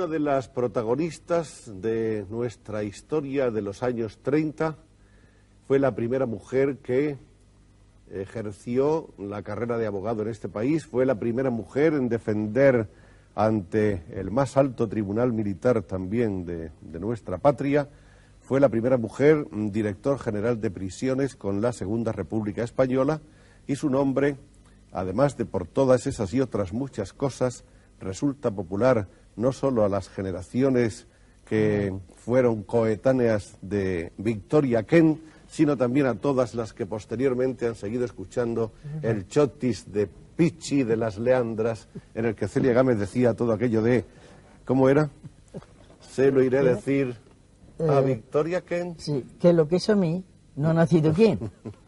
Una de las protagonistas de nuestra historia de los años 30. Fue la primera mujer que ejerció la carrera de abogado en este país. Fue la primera mujer en defender ante el más alto tribunal militar también de, nuestra patria. Fue la primera mujer director general de prisiones con la Segunda República Española y su nombre, además de por todas esas y otras muchas cosas, resulta popular no solo a las generaciones que fueron coetáneas de Victoria Ken, sino también a todas las que posteriormente han seguido escuchando el chotis de Pichi de las Leandras, en el que Celia Gámez decía todo aquello de, ¿cómo era? Se lo iré a decir a Eh, Victoria Ken. Sí, que lo que es a mí, no ha nacido quién.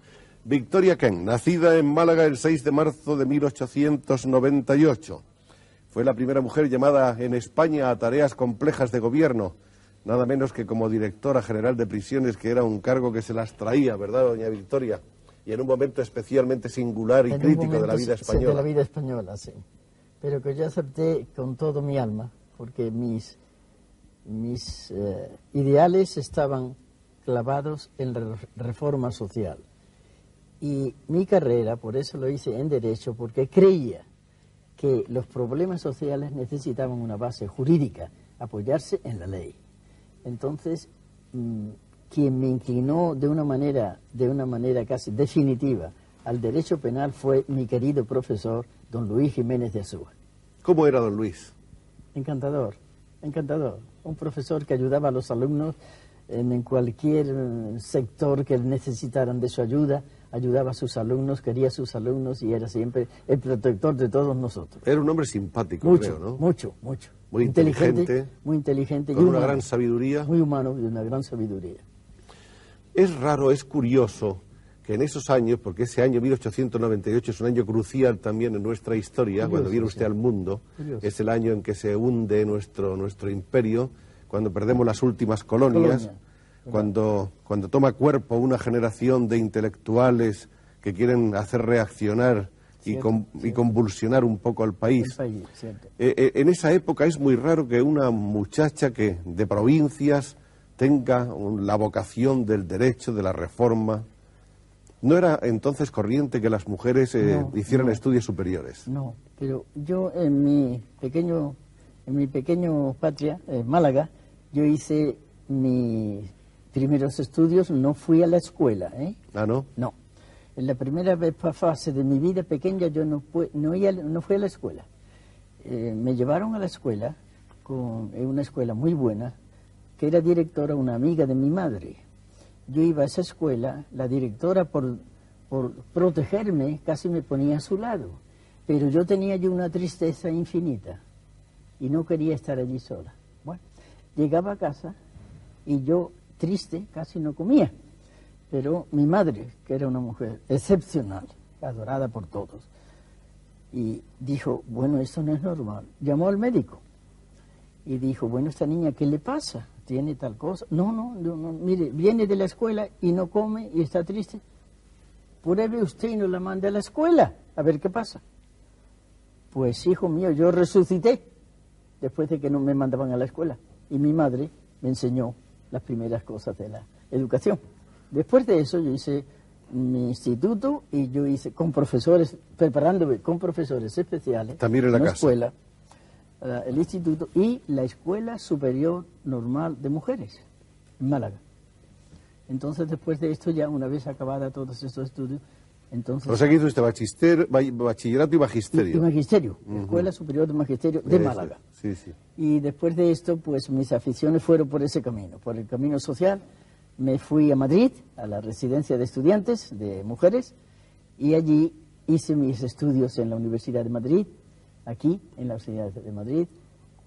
Victoria Ken, nacida en Málaga el 6 de marzo de 1898. Fue la primera mujer llamada en España a tareas complejas de gobierno, nada menos que como directora general de prisiones, que era un cargo que se las traía, ¿verdad, doña Victoria? Y en un momento especialmente singular y En crítico de la vida española. De la vida española, sí. Pero que yo acepté con todo mi alma, porque mis, mis eh, ideales estaban clavados en la re- reforma social. Y mi carrera, por eso lo hice en Derecho, porque creía que los problemas sociales necesitaban una base jurídica, apoyarse en la ley. Entonces, mm, quien me inclinó de una manera, de una manera casi definitiva al derecho penal fue mi querido profesor, don Luis Jiménez de Azúa. ¿Cómo era don Luis? Encantador, encantador. Un profesor que ayudaba a los alumnos en, en cualquier eh, sector que necesitaran de su ayuda, ayudaba a sus alumnos, quería a sus alumnos y era siempre el protector de todos nosotros. Era un hombre simpático, Mucho, creo, ¿no? mucho, mucho. Muy inteligente, muy inteligente, y con una humano. gran sabiduría. Muy humano y una gran sabiduría. Es raro, es curioso que en esos años, porque ese año 1898 es un año crucial también en nuestra historia, Curioso, cuando viene usted sí. al mundo, Curioso. es el año en que se hunde nuestro, nuestro imperio, cuando perdemos las últimas colonias, Colonia. Cuando, cuando toma cuerpo una generación de intelectuales que quieren hacer reaccionar y, con- y convulsionar un poco al país. Eh, eh, en esa época es muy raro que una muchacha que de provincias tenga un- la vocación del derecho, de la reforma. ¿No era entonces corriente que las mujeres eh, No, hicieran no. estudios superiores? No, pero yo en mi pequeño, en mi pequeño patria, eh, Málaga, yo hice mis primeros estudios, no fui a la escuela, ¿eh? Ah, ¿no? No. En la primera fase de mi vida pequeña yo no, no, iba- no fui a la escuela. Eh, me llevaron a la escuela, con, en una escuela muy buena, que era directora una amiga de mi madre. Yo iba a esa escuela, la directora por, por protegerme casi me ponía a su lado, pero yo tenía yo una tristeza infinita y no quería estar allí sola. Bueno, llegaba a casa y yo triste casi no comía. Pero mi madre, que era una mujer excepcional, adorada por todos, y dijo, bueno, esto no es normal. Llamó al médico y dijo, bueno, esta niña, ¿qué le pasa? ¿Tiene tal cosa? No, no, no, no, mire, viene de la escuela y no come y está triste. Pruebe usted y no la mande a la escuela, a ver qué pasa. Pues, hijo mío, yo resucité después de que no me mandaban a la escuela. Y mi madre me enseñó las primeras cosas de la educación. Después de eso yo hice mi instituto y yo hice con profesores, preparándome con profesores especiales. También en la una casa. escuela. la- el instituto y la Escuela Superior Normal de Mujeres, en Málaga. Entonces, después de esto, ya una vez acabada todos estos estudios, entonces... O sea que hizo usted bachister- ba- bachillerato y y, magisterio. y magisterio, Escuela Superior de Magisterio de Eso, Málaga. Sí, sí. Y después de esto, pues mis aficiones fueron por ese camino, por el camino social. Me fui a Madrid, a la residencia de estudiantes, de mujeres, y allí hice mis estudios en la Universidad de Madrid, aquí, en la Universidad de Madrid,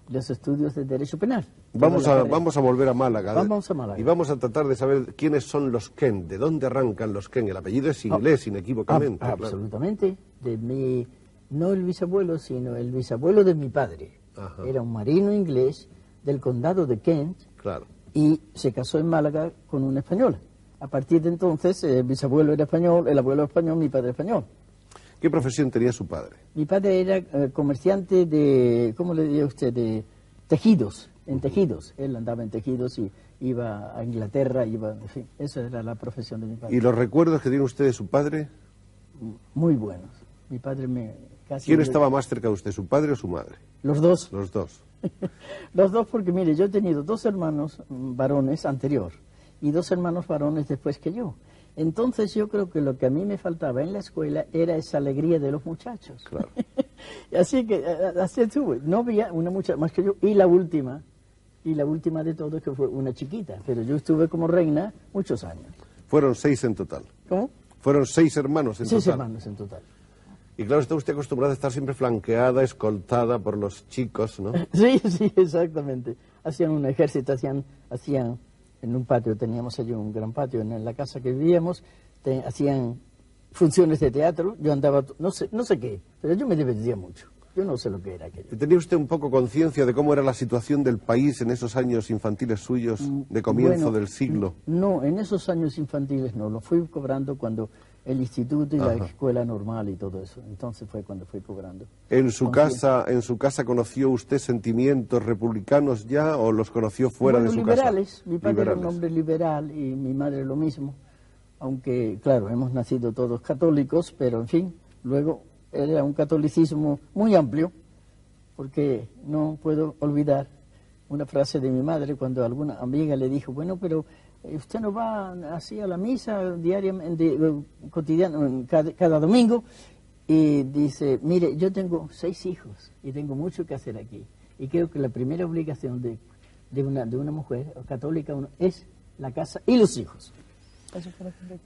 los estudios de Derecho Penal. Vamos a, vamos a volver a Málaga. Vamos a Málaga. Y vamos a tratar de saber quiénes son los Ken, de dónde arrancan los Ken. El apellido es inglés, inequívocamente. Ah, claro. Absolutamente. De mi, no el bisabuelo, sino el bisabuelo de mi padre. Ajá. Era un marino inglés del condado de Kent, Claro. y se casó en Málaga con una española. A partir de entonces, el bisabuelo era español, el abuelo español, mi padre español. ¿Qué profesión tenía su padre? Mi padre era eh, comerciante de, ¿cómo le diría usted? De tejidos, en tejidos. Él andaba en tejidos y iba a Inglaterra, iba, en fin, esa era la profesión de mi padre. ¿Y los recuerdos que tiene usted de su padre? Muy buenos. Mi padre me casi... ¿Quién estaba más cerca de usted, su padre o su madre? Los dos. Los dos. Los dos, porque mire, yo he tenido dos hermanos varones anterior y dos hermanos varones después que yo. Entonces yo creo que lo que a mí me faltaba en la escuela era esa alegría de los muchachos. Claro. así que eh, así estuve. No había una muchacha más que yo y la última, y la última de todos que fue una chiquita, pero yo estuve como reina muchos años. Fueron seis en total. ¿Cómo? Fueron seis hermanos en Seis total. hermanos en total. Y claro, está usted acostumbrada a estar siempre flanqueada, escoltada por los chicos, ¿no? Sí, sí, exactamente. Hacían un ejército, hacían, hacían en un patio, teníamos allí un gran patio en la casa que vivíamos, te- hacían funciones de teatro, yo andaba, no sé, no sé qué, pero yo me divertía mucho. Yo no sé lo que era aquello. ¿Tenía usted un poco conciencia de cómo era la situación del país en esos años infantiles suyos de comienzo Bueno, del siglo? No, en esos años infantiles no, lo fui cobrando cuando el instituto y la Ajá. escuela normal y todo eso. Entonces fue cuando fui cobrando. ¿En su casa, en su casa conoció usted sentimientos republicanos ya o los conoció fuera Bueno, de su liberales. casa? Mi padre era un Liberales. hombre liberal y mi madre lo mismo. Aunque, claro, hemos nacido todos católicos, pero en fin, luego era un catolicismo muy amplio, porque no puedo olvidar una frase de mi madre cuando alguna amiga le dijo, bueno, pero usted no va así a la misa diariamente, eh, cotidiano, cada, domingo, y dice, mire, yo tengo seis hijos y tengo mucho que hacer aquí. Y creo que la primera obligación de, de, una, de una mujer católica es la casa y los hijos.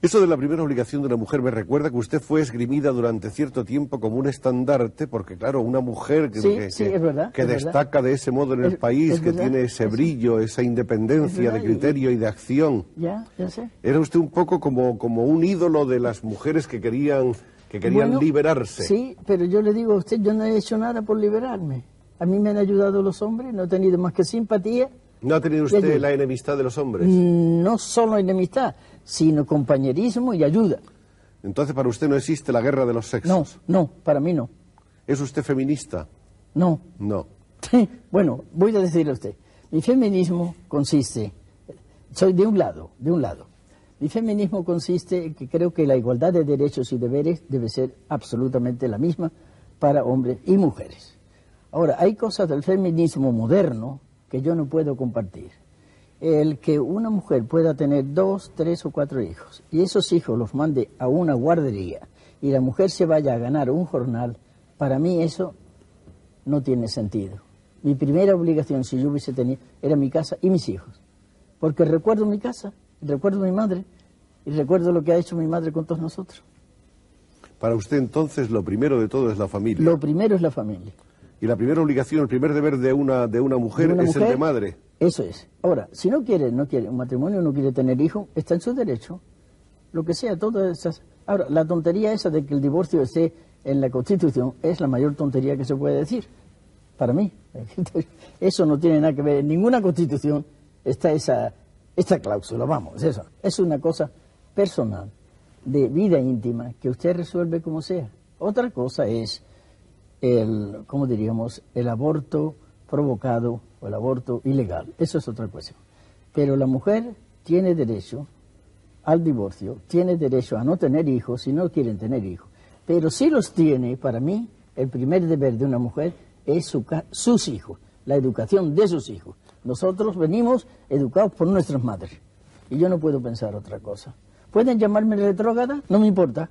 Eso de la primera obligación de una mujer me recuerda que usted fue esgrimida durante cierto tiempo como un estandarte, porque claro, una mujer que, Sí, que- sí, es verdad, que es verdad. destaca de ese modo en el Es- país, que verdad, tiene ese es- brillo, esa independencia de verdad, y- criterio y de acción. Ya, ya sé. Era usted un poco como, como un ídolo de las mujeres que querían, que querían Bueno, liberarse. Sí, pero yo le digo a usted, yo no he hecho nada por liberarme. A mí me han ayudado los hombres, no he tenido más que simpatía, ¿No ha tenido usted la enemistad de los hombres? no solo enemistad, sino compañerismo y ayuda. Entonces para usted no existe la guerra de los No, sexos. no, para mí no. ¿Es usted feminista? No. No. bueno, voy a decirle a usted, mi feminismo consiste, soy de un lado, de un lado. Mi feminismo consiste en que creo que la igualdad de derechos y deberes debe ser absolutamente la misma para hombres y mujeres. Ahora, hay cosas del feminismo moderno que yo no puedo compartir. El que una mujer pueda tener dos, tres o cuatro hijos y esos hijos los mande a una guardería y la mujer se vaya a ganar un jornal, para mí eso no tiene sentido. Mi primera obligación, si yo hubiese tenido, era mi casa y mis hijos. Porque recuerdo mi casa, recuerdo mi madre y recuerdo lo que ha hecho mi madre con todos nosotros. Para usted entonces lo primero de todo es la familia. Lo primero es la familia. Y la primera obligación, el primer deber de una, de una mujer De una es el mujer, de madre. Eso es. Ahora, si no quiere, no quiere un matrimonio, no quiere tener hijos, está en su derecho. Lo que sea, todas esas. Ahora, la tontería esa de que el divorcio esté en la Constitución es la mayor tontería que se puede decir. Para mí. Eso no tiene nada que ver. En ninguna Constitución está esa, esta cláusula. Vamos, eso. Es una cosa personal, de vida íntima, que usted resuelve como sea. Otra cosa es el, ¿cómo diríamos?, el aborto provocado o el aborto ilegal. Eso es otra cuestión. Pero la mujer tiene derecho al divorcio, tiene derecho a no tener hijos si no quieren tener hijos. Pero si los tiene, para mí, el primer deber de una mujer es su sus hijos, la educación de sus hijos. Nosotros venimos educados por nuestras madres. Y yo no puedo pensar otra cosa. ¿Pueden llamarme retrógrada? No me importa.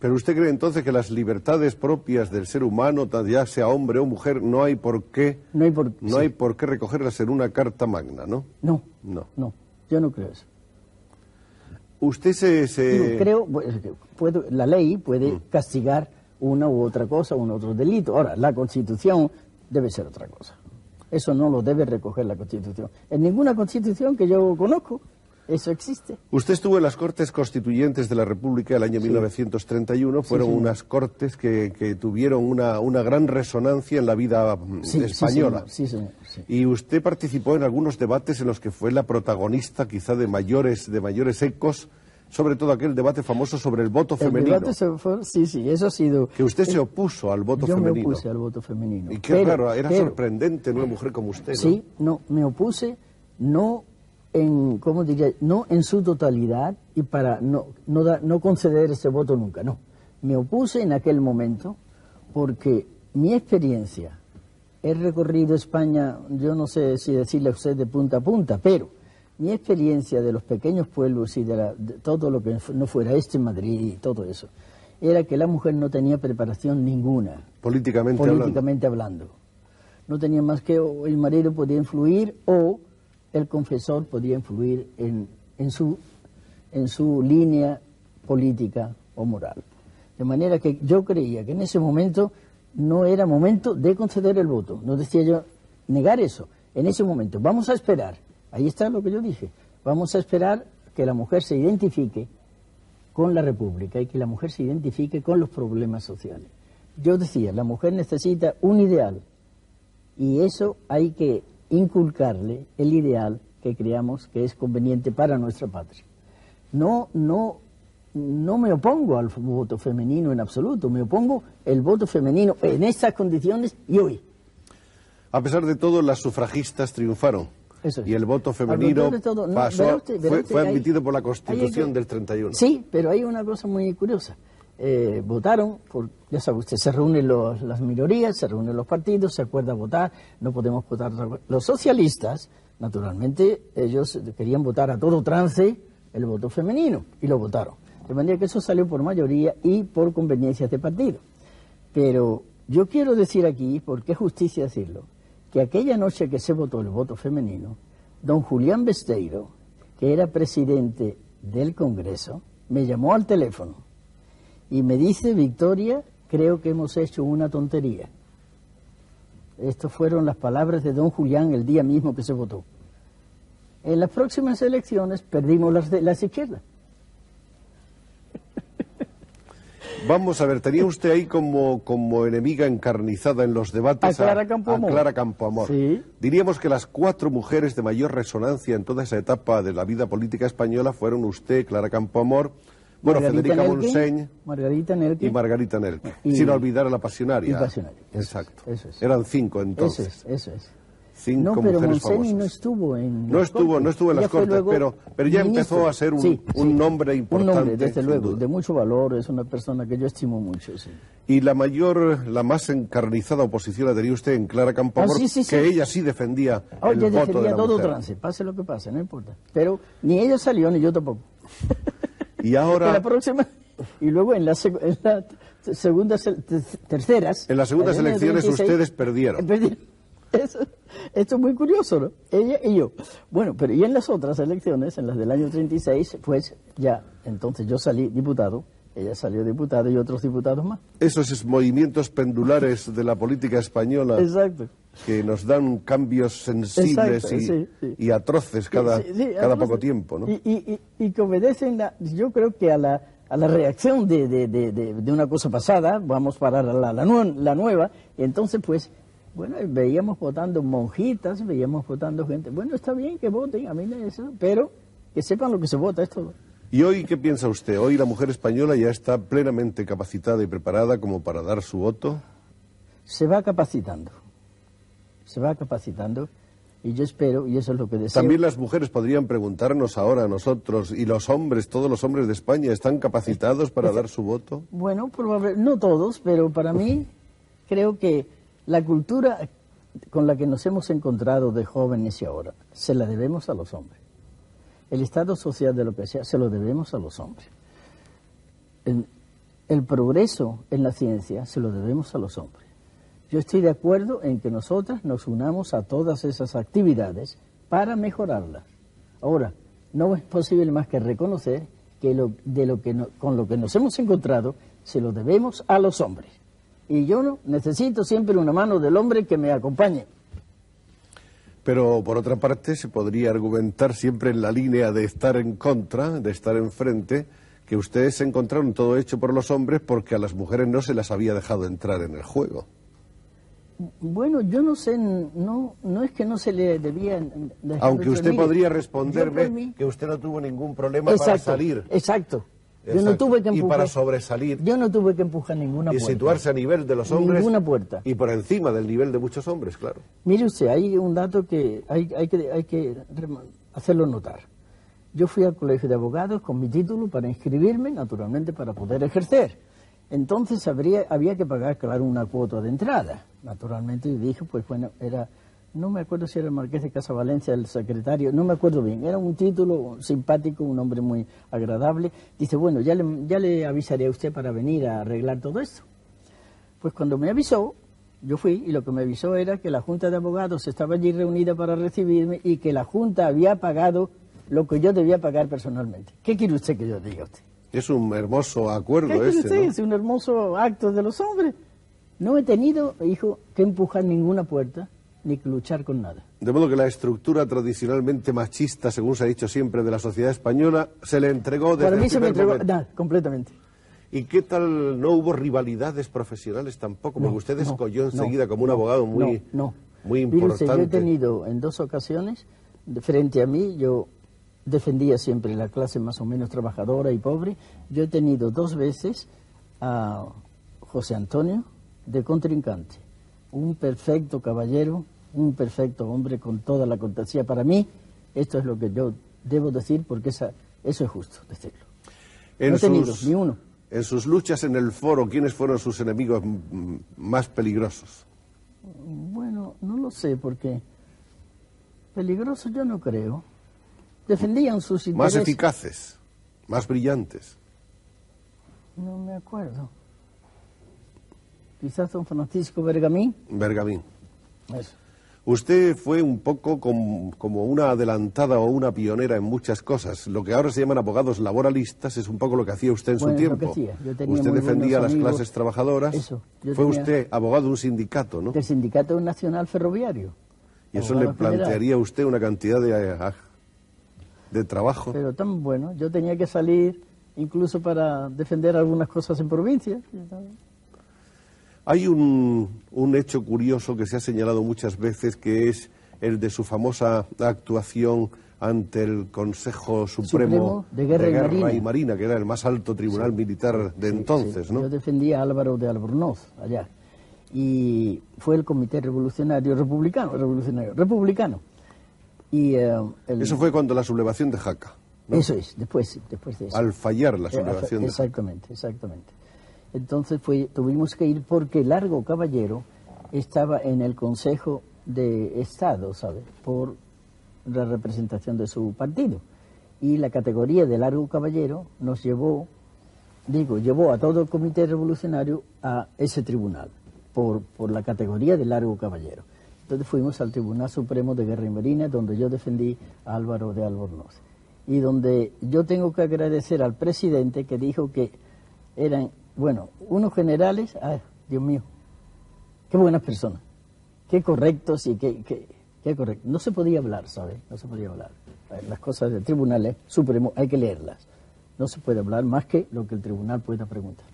Pero usted cree entonces que las libertades propias del ser humano, ya sea hombre o mujer, no hay por qué, No hay por no sí. hay por qué recogerlas en una carta magna, ¿no? No, No. no, yo no creo eso. Usted se, se- Digo, creo, pues, que puedo- la ley puede Mm. castigar una u otra cosa, un otro delito. Ahora, la Constitución debe ser otra cosa. Eso no lo debe recoger la Constitución. En ninguna Constitución que yo conozco, eso existe. Usted estuvo en las Cortes Constituyentes de la República el año 1931. Fueron señor. unas cortes que, que tuvieron una, una gran resonancia en la vida mm, Sí, sí, española. señor, sí, señor, sí. Y usted participó en algunos debates en los que fue la protagonista, quizá de mayores, de mayores ecos, sobre todo aquel debate famoso sobre el voto El femenino. debate se fue- sí, sí, eso ha sido... Que usted se opuso al voto yo femenino. me opuse al voto femenino. Y qué Pero- raro, era pero- sorprendente en una mujer como usted, ¿no? Sí, no, me opuse no en, ¿cómo diría? No en su totalidad y para no, no, da- no conceder ese voto nunca, no. Me opuse en aquel momento porque mi experiencia, he recorrido España, yo no sé si decirle a usted de punta a punta, pero mi experiencia de los pequeños pueblos y de, la- de todo lo que no fuera este Madrid y todo eso, era que la mujer no tenía preparación ninguna Políticamente, hablando. políticamente hablando. No tenía más que o el marido podía influir o el confesor podía influir en, en, su, en su línea política o moral. De manera que yo creía que en ese momento no era momento de conceder el voto. No decía yo negar eso. En ese momento, vamos a esperar. Ahí está lo que yo dije. Vamos a esperar que la mujer se identifique con la República y que la mujer se identifique con los problemas sociales. Yo decía, la mujer necesita un ideal y eso hay que inculcarle el ideal que creamos que es conveniente para nuestra patria. No, no, no me opongo al voto femenino en absoluto, me opongo el voto femenino en estas condiciones y hoy. A pesar de todo, las sufragistas triunfaron. Es. Y el voto femenino todo, no, pasó, verá usted, verá fue, usted, fue hay- admitido por la hay Constitución del 31. Sí, pero hay una cosa muy curiosa. Eh, votaron, por, ya sabe usted, se reúnen los- las minorías, se reúnen los partidos, se acuerda votar, no podemos votar. Los socialistas, naturalmente, ellos querían votar a todo trance el voto femenino y lo votaron. De manera que eso salió por mayoría y por conveniencias de partido. Pero yo quiero decir aquí, porque es justicia decirlo, que aquella noche que se votó el voto femenino, don Julián Besteiro, que era presidente del Congreso, me llamó al teléfono y me dice, Victoria, creo que hemos hecho una tontería. Estas fueron las palabras de don Julián el día mismo que se votó. En las próximas elecciones perdimos las, de, las izquierdas. Vamos a ver, tenía usted ahí como, como enemiga encarnizada en los debates A Clara Campoamor. a Clara Campoamor. Sí. Diríamos que las cuatro mujeres de mayor resonancia en toda esa etapa de la vida política española fueron usted, Clara Campoamor, bueno, Margarita Federica Montseny Margarita Nelke. y Margarita Nelke. Y- sin olvidar a la pasionaria. y Pasionaria, eso es, Exacto. eso es. Eran cinco Eso entonces. es, eso es. Cinco no, pero mujeres famosas. no estuvo en No las estuvo, Cortes. no estuvo en las Ella Cortes, pero- pero ya ministra. empezó a ser un- Sí, un sí. nombre Un importante, nombre, desde luego, de mucho valor, es una persona que yo estimo mucho, sí. Y la mayor, la más encarnizada oposición la tenía usted en Clara Campoamor, Ah, sí, que ella sí defendía Oye, el voto de defendía la todo mujer. trance, pase lo que pase, no importa. Pero ni ella salió ni yo tampoco. Y ahora, la próxima, y luego en la, en la segunda, se- te- terceras. En las segundas en elecciones ustedes perdieron. Perdieron. Eso- esto es muy curioso, ¿no? Ella y yo. Bueno, pero y en las otras elecciones, en las del año 36, pues ya, entonces yo salí diputado, ella salió diputada y otros diputados más. esos movimientos pendulares de la política española Exacto. que nos dan cambios sensibles Exacto, y, sí, sí. y atroces cada, Sí, cada poco tiempo, ¿no? Y, y- y- que obedecen, la- yo creo que a la, a la reacción de, de- de- de- de una cosa pasada, vamos para la, la, la nueva, y entonces pues, bueno, veíamos votando monjitas, veíamos votando gente, bueno, está bien que voten, a mí me eso, pero que sepan lo que se vota, es todo. ¿Y hoy qué piensa usted? ¿Hoy la mujer española ya está plenamente capacitada y preparada como para dar su voto? Se va capacitando, se va capacitando, y yo espero, y eso es lo que deseo. También las mujeres podrían preguntarnos ahora a nosotros, ¿y los hombres, todos los hombres de España, están capacitados para dar su voto? Bueno, probable, no todos, pero para mí creo que La cultura con la que nos hemos encontrado de jóvenes y ahora, se la debemos a los hombres. El estado social de lo que sea, se lo debemos a los hombres. El, el progreso en la ciencia se lo debemos a los hombres. Yo estoy de acuerdo en que nosotras nos unamos a todas esas actividades para mejorarlas. Ahora, no es posible más que reconocer que lo, de lo que no- con lo que nos hemos encontrado se lo debemos a los hombres. Y yo no necesito siempre una mano del hombre que me acompañe. Pero por otra parte se podría argumentar siempre en la línea de estar en contra, de estar enfrente, que ustedes se encontraron todo hecho por los hombres porque a las mujeres no se las había dejado entrar en el juego. Bueno, yo no sé, no, no es que no se le debía... dejar Aunque usted podría responderme mí- que usted no tuvo ningún problema para salir. Exacto. Yo no tuve que Y para sobresalir Yo no tuve que empujar ninguna y puerta. situarse a nivel de los hombres. Ninguna puerta. Y por encima del nivel de muchos hombres, claro. Mire usted, hay un dato que hay, hay que hay que hacerlo notar. Yo fui al colegio de abogados con mi título para inscribirme, naturalmente, para poder ejercer. Entonces habría, había que pagar, claro, una cuota de entrada. Naturalmente, y dije, pues bueno, era, no me acuerdo si era el Marqués de Casavalencia, el secretario, no me acuerdo bien. Era un título simpático, un hombre muy agradable. Dice, bueno, ya le, ya le avisaré a usted para venir a arreglar todo esto. Pues cuando me avisó, yo fui y lo que me avisó era que la Junta de Abogados estaba allí reunida para recibirme y que la Junta había pagado lo que yo debía pagar personalmente. ¿Qué quiere usted que yo diga a usted? Es un hermoso ¿Qué acuerdo quiere este, usted? ¿no? Es un hermoso acto de los hombres. No he tenido, hijo, que empujar ninguna puerta ni que luchar con nada. De modo que la estructura tradicionalmente machista, según se ha dicho siempre, de la sociedad española, se le entregó desde Para mí el se me entregó, nada, completamente. ¿Y qué tal no hubo rivalidades profesionales tampoco? Porque No, usted no, descolló no, enseguida como un abogado muy, no, no. muy usted, importante. yo he tenido en dos ocasiones, de frente a mí, yo defendía siempre la clase más o menos trabajadora y pobre. Yo he tenido dos veces a José Antonio de contrincante, un perfecto caballero, un perfecto hombre con toda la cortesía. Para mí, esto es lo que yo debo decir porque esa, eso es justo decirlo. En no he tenido sus- ni uno. En sus luchas en el foro, ¿quiénes fueron sus enemigos más peligrosos? Bueno, no lo sé porque peligroso yo no creo. Defendían sus Más intereses. eficaces, más brillantes. No me acuerdo. Quizás don Francisco Bergamín. Bergamín. Eso. Usted fue un poco com- como una adelantada o una pionera en muchas cosas. Lo que ahora se llaman abogados laboralistas es un poco lo que hacía usted en Bueno, su tiempo. que hacía. Yo tenía usted defendía a las amigos. clases trabajadoras. Eso, Fue tenía- usted abogado de un sindicato, ¿no? Del Sindicato Nacional Ferroviario. Y eso le general. plantearía a usted una cantidad de, eh, de trabajo. Pero tan bueno. Yo tenía que salir incluso para defender algunas cosas en provincia. Hay un, un hecho curioso que se ha señalado muchas veces que es el de su famosa actuación ante el Consejo Supremo, Supremo de Guerra y Marina. que era el más alto tribunal militar de entonces, Sí, ¿no? Yo defendía a Álvaro de Albornoz allá. Y fue el Comité Revolucionario Republicano, revolucionario, republicano. Y, eh, el- Eso fue cuando la sublevación de Jaca, ¿no? Eso es, después, después de eso. al fallar la Eh, sublevación de Jaca. Exactamente, exactamente. Entonces fue, tuvimos que ir porque Largo Caballero estaba en el Consejo de Estado, ¿sabe? Por la representación de su partido. Y la categoría de Largo Caballero nos llevó, digo, llevó a todo el Comité Revolucionario a ese tribunal, por, por la categoría de Largo Caballero. Entonces fuimos al Tribunal Supremo de Guerra y Marina, donde yo defendí a Álvaro de Albornoz. Y donde yo tengo que agradecer al presidente que dijo que eran, bueno, unos generales, Dios mío, qué buenas personas, qué correctos y qué, qué, qué correctos. No se podía hablar, ¿sabes? No se podía hablar. Eh, Las cosas del Tribunal eh, Supremo hay que leerlas. No se puede hablar más que lo que el tribunal pueda preguntar.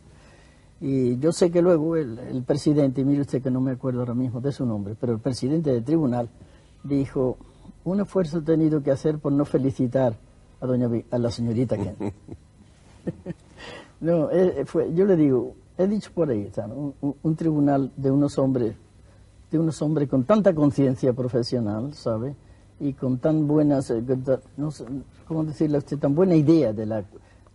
Y yo sé que luego el, presidente, y mire usted que no me acuerdo ahora mismo de su nombre, pero el presidente del tribunal dijo, un esfuerzo he tenido que hacer por no felicitar a, doña, a la señorita Kent. no, eh, fue, yo le digo, he dicho por ahí, un, un- un tribunal de unos hombres, de unos hombres con tanta conciencia profesional, ¿sabe? Y con tan buenas, eh, no sé, ¿cómo decirle a usted? Tan buena idea de la,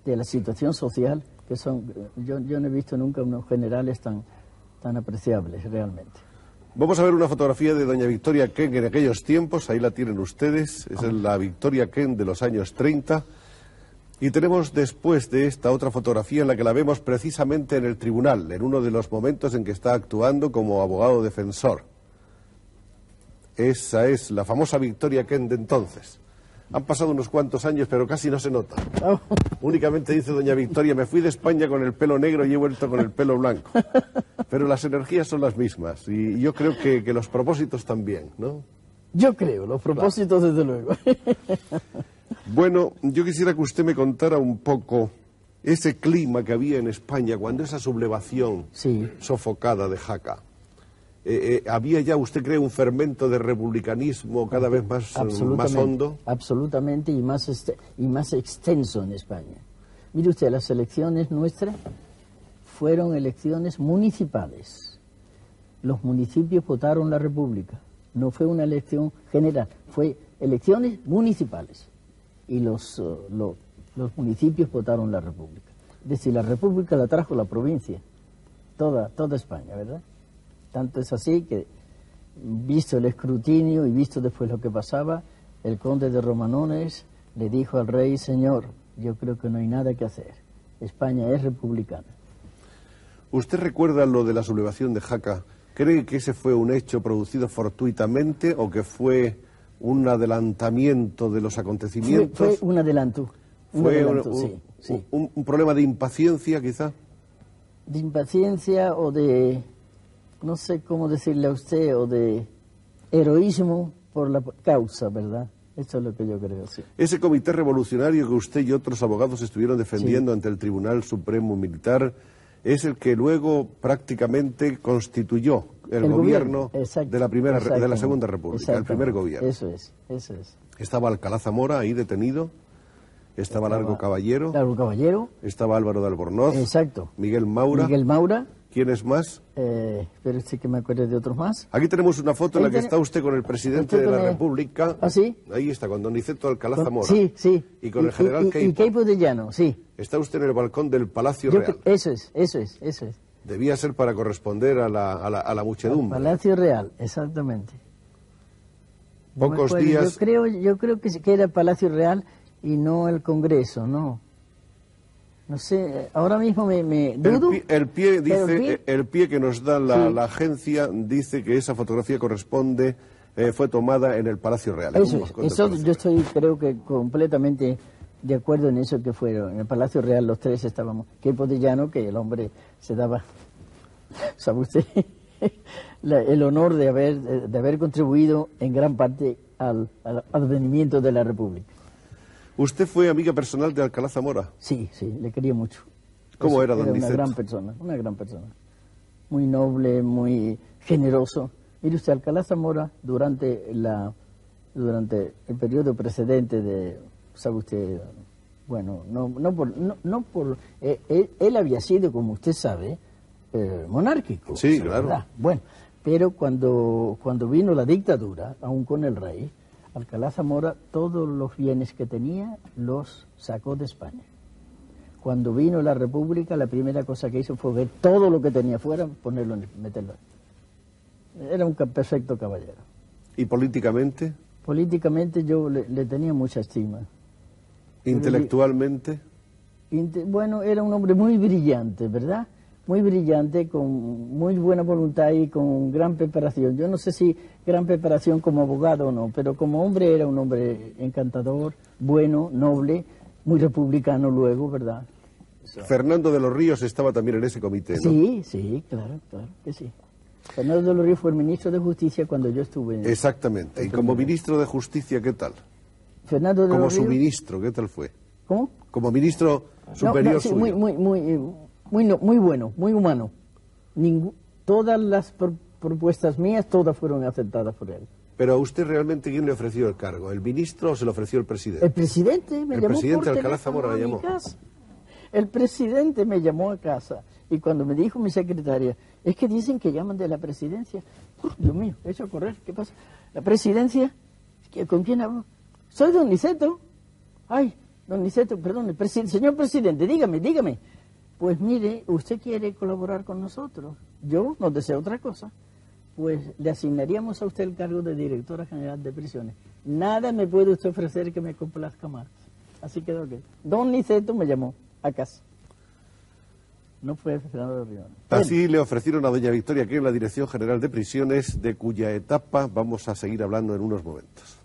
de la situación social, que son, yo, yo no he visto nunca unos generales tan, tan apreciables realmente. Vamos a ver una fotografía de doña Victoria Ken en aquellos tiempos, ahí la tienen ustedes, es la Victoria Ken de los años 30. Y tenemos después de esta otra fotografía en la que la vemos precisamente en el tribunal, en uno de los momentos en que está actuando como abogado defensor. Esa es la famosa Victoria Ken de entonces. Han pasado unos cuantos años, pero casi no se nota. Oh, Únicamente dice doña Victoria, me fui de España con el pelo negro y he vuelto con el pelo blanco. Pero las energías son las mismas y yo creo que, que los propósitos también, ¿no? Yo creo, los propósitos desde luego. Bueno, yo quisiera que usted me contara un poco ese clima que había en España cuando esa sublevación Sí. sofocada de Jaca. Eh, eh, ¿Había ya, usted cree, un fermento de republicanismo cada vez más, eh, más hondo? Absolutamente y más, este- y más extenso en España. Mire usted, las elecciones nuestras fueron elecciones municipales. Los municipios votaron la República. No fue una elección general, fue elecciones municipales. Y los, eh, lo- los municipios votaron la República. Es decir, la República la trajo la provincia, toda, toda España, ¿verdad? Tanto es así que, visto el escrutinio y visto después lo que pasaba, el conde de Romanones le dijo al rey, señor, yo creo que no hay nada que hacer. España es republicana. ¿Usted recuerda lo de la sublevación de Jaca? ¿Cree que ese fue un hecho producido fortuitamente o que fue un adelantamiento de los acontecimientos? fue un adelanto. Un ¿Fue adelanto, un, sí, sí. un- un problema de impaciencia, quizá? De impaciencia o de, no sé cómo decirle a usted, o de heroísmo por la causa, ¿verdad? Eso es lo que yo creo, sí. Ese comité revolucionario que usted y otros abogados estuvieron defendiendo ante el Tribunal Supremo Militar es el que luego prácticamente constituyó el, gobierno, de la primera de la Segunda República, el primer gobierno. Eso es, eso es. Estaba Alcalá Zamora ahí detenido, estaba Largo Caballero, Largo Caballero, estaba Álvaro de Albornoz, exacto. Miguel Maura, Miguel Maura, ¿quién es más? eh, pero sí que me acuerdo de otros más. Aquí tenemos una foto en la que está usted con el presidente de la el- República. ¿Ah, sí? Ahí está, con don Niceto Alcalá Con- Zamora. Sí, sí. Y con el general y, y. Queipo de Llano, sí. Está usted en el balcón del Palacio Yo Real. eso es, eso es, eso es. Debía ser para corresponder a la, a la, a la muchedumbre. Palacio Real, exactamente. Pocos días- Yo creo, yo creo que era Palacio Real y no el Congreso, no. No sé, ahora mismo me, dudo. pie, el pie dice, el pie- el pie que nos da la, Sí. la agencia dice que esa fotografía corresponde, eh, fue tomada en el Palacio Real. Eso es, eso Palacio yo estoy creo que completamente de acuerdo en eso que fueron. En el Palacio Real los tres estábamos. Queipo de Llano, que el hombre se daba, sabe usted, la- el honor de haber, de haber contribuido en gran parte al, al advenimiento de la República. Usted fue amiga personal de Alcalá Zamora. Sí, sí, le quería mucho. ¿Cómo Eso, era don Era una gran persona, una gran persona. Muy noble, muy generoso. Mire usted, Alcalá Zamora, durante, la, durante el periodo precedente de, sabe usted, bueno, no, no por... No, no por eh, él, él había sido, como usted sabe, eh, monárquico. Sí, claro. verdad. Bueno, pero cuando, cuando vino la dictadura, aún con el rey, Alcalá Zamora todos los bienes que tenía los sacó de España. Cuando vino la República, la primera cosa que hizo fue ver todo lo que tenía fuera, ponerlo, en, meterlo. Era un perfecto caballero. ¿Y políticamente? Políticamente yo le, le tenía mucha estima. ¿Intelectualmente? Inte- Bueno, era un hombre muy brillante, ¿verdad? Muy brillante, con muy buena voluntad y con gran preparación. Yo no sé si gran preparación como abogado o no, pero como hombre era un hombre encantador, bueno, noble, muy republicano luego, ¿verdad? Fernando de los Ríos estaba también en ese comité, ¿no? Sí, sí, claro, claro que sí. Fernando de los Ríos fue el ministro de Justicia cuando yo estuve. en- Exactamente. Y como ministro de Justicia, ¿qué tal? Fernando de Como los Ríos. suministro, ¿qué tal fue? ¿Cómo? Como ministro superior no, sí, suyo. muy, muy, muy, muy, no- muy bueno, muy humano. Ningú- todas las pro- propuestas mías, todas fueron aceptadas por él. Pero a usted realmente, ¿quién le ofreció el cargo? ¿El ministro o se lo ofreció el presidente? El presidente me El llamó presidente por Alcalá Zamora le llamó. El presidente me llamó a casa y cuando me dijo mi secretaria, es que dicen que llaman de la presidencia. Uf, Dios mío, he hecho correr, ¿qué pasa? La presidencia, ¿Qué- ¿con quién hablo? Soy don Niceto. Ay, don Niceto, perdón, el presi- señor presidente, dígame, dígame. Pues mire, usted quiere colaborar con nosotros. Yo no deseo otra cosa. pues le asignaríamos a usted el cargo de directora general de prisiones. Nada me puede usted ofrecer que me complazca más. Así quedó que Don Niceto me llamó a casa. No fue Fernando de Rivera. Así le ofrecieron a doña Victoria que la Dirección General de Prisiones, de cuya etapa vamos a seguir hablando en unos momentos.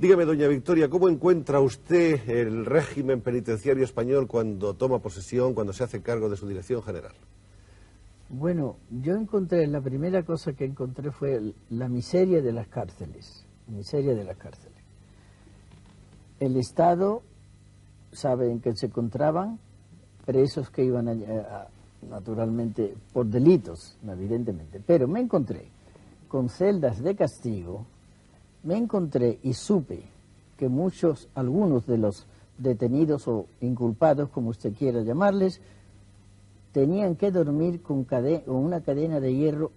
Dígame, doña Victoria, ¿cómo encuentra usted el régimen penitenciario español cuando toma posesión, cuando se hace cargo de su dirección general? Bueno, yo encontré, la primera cosa que encontré fue la miseria de las cárceles, miseria de las cárceles. El Estado sabe en que se encontraban presos que iban naturalmente por delitos, evidentemente, pero me encontré con celdas de castigo, me encontré y supe que muchos, algunos de los detenidos o inculpados, como usted quiera llamarles, tenían que dormir con, una cadena de hierro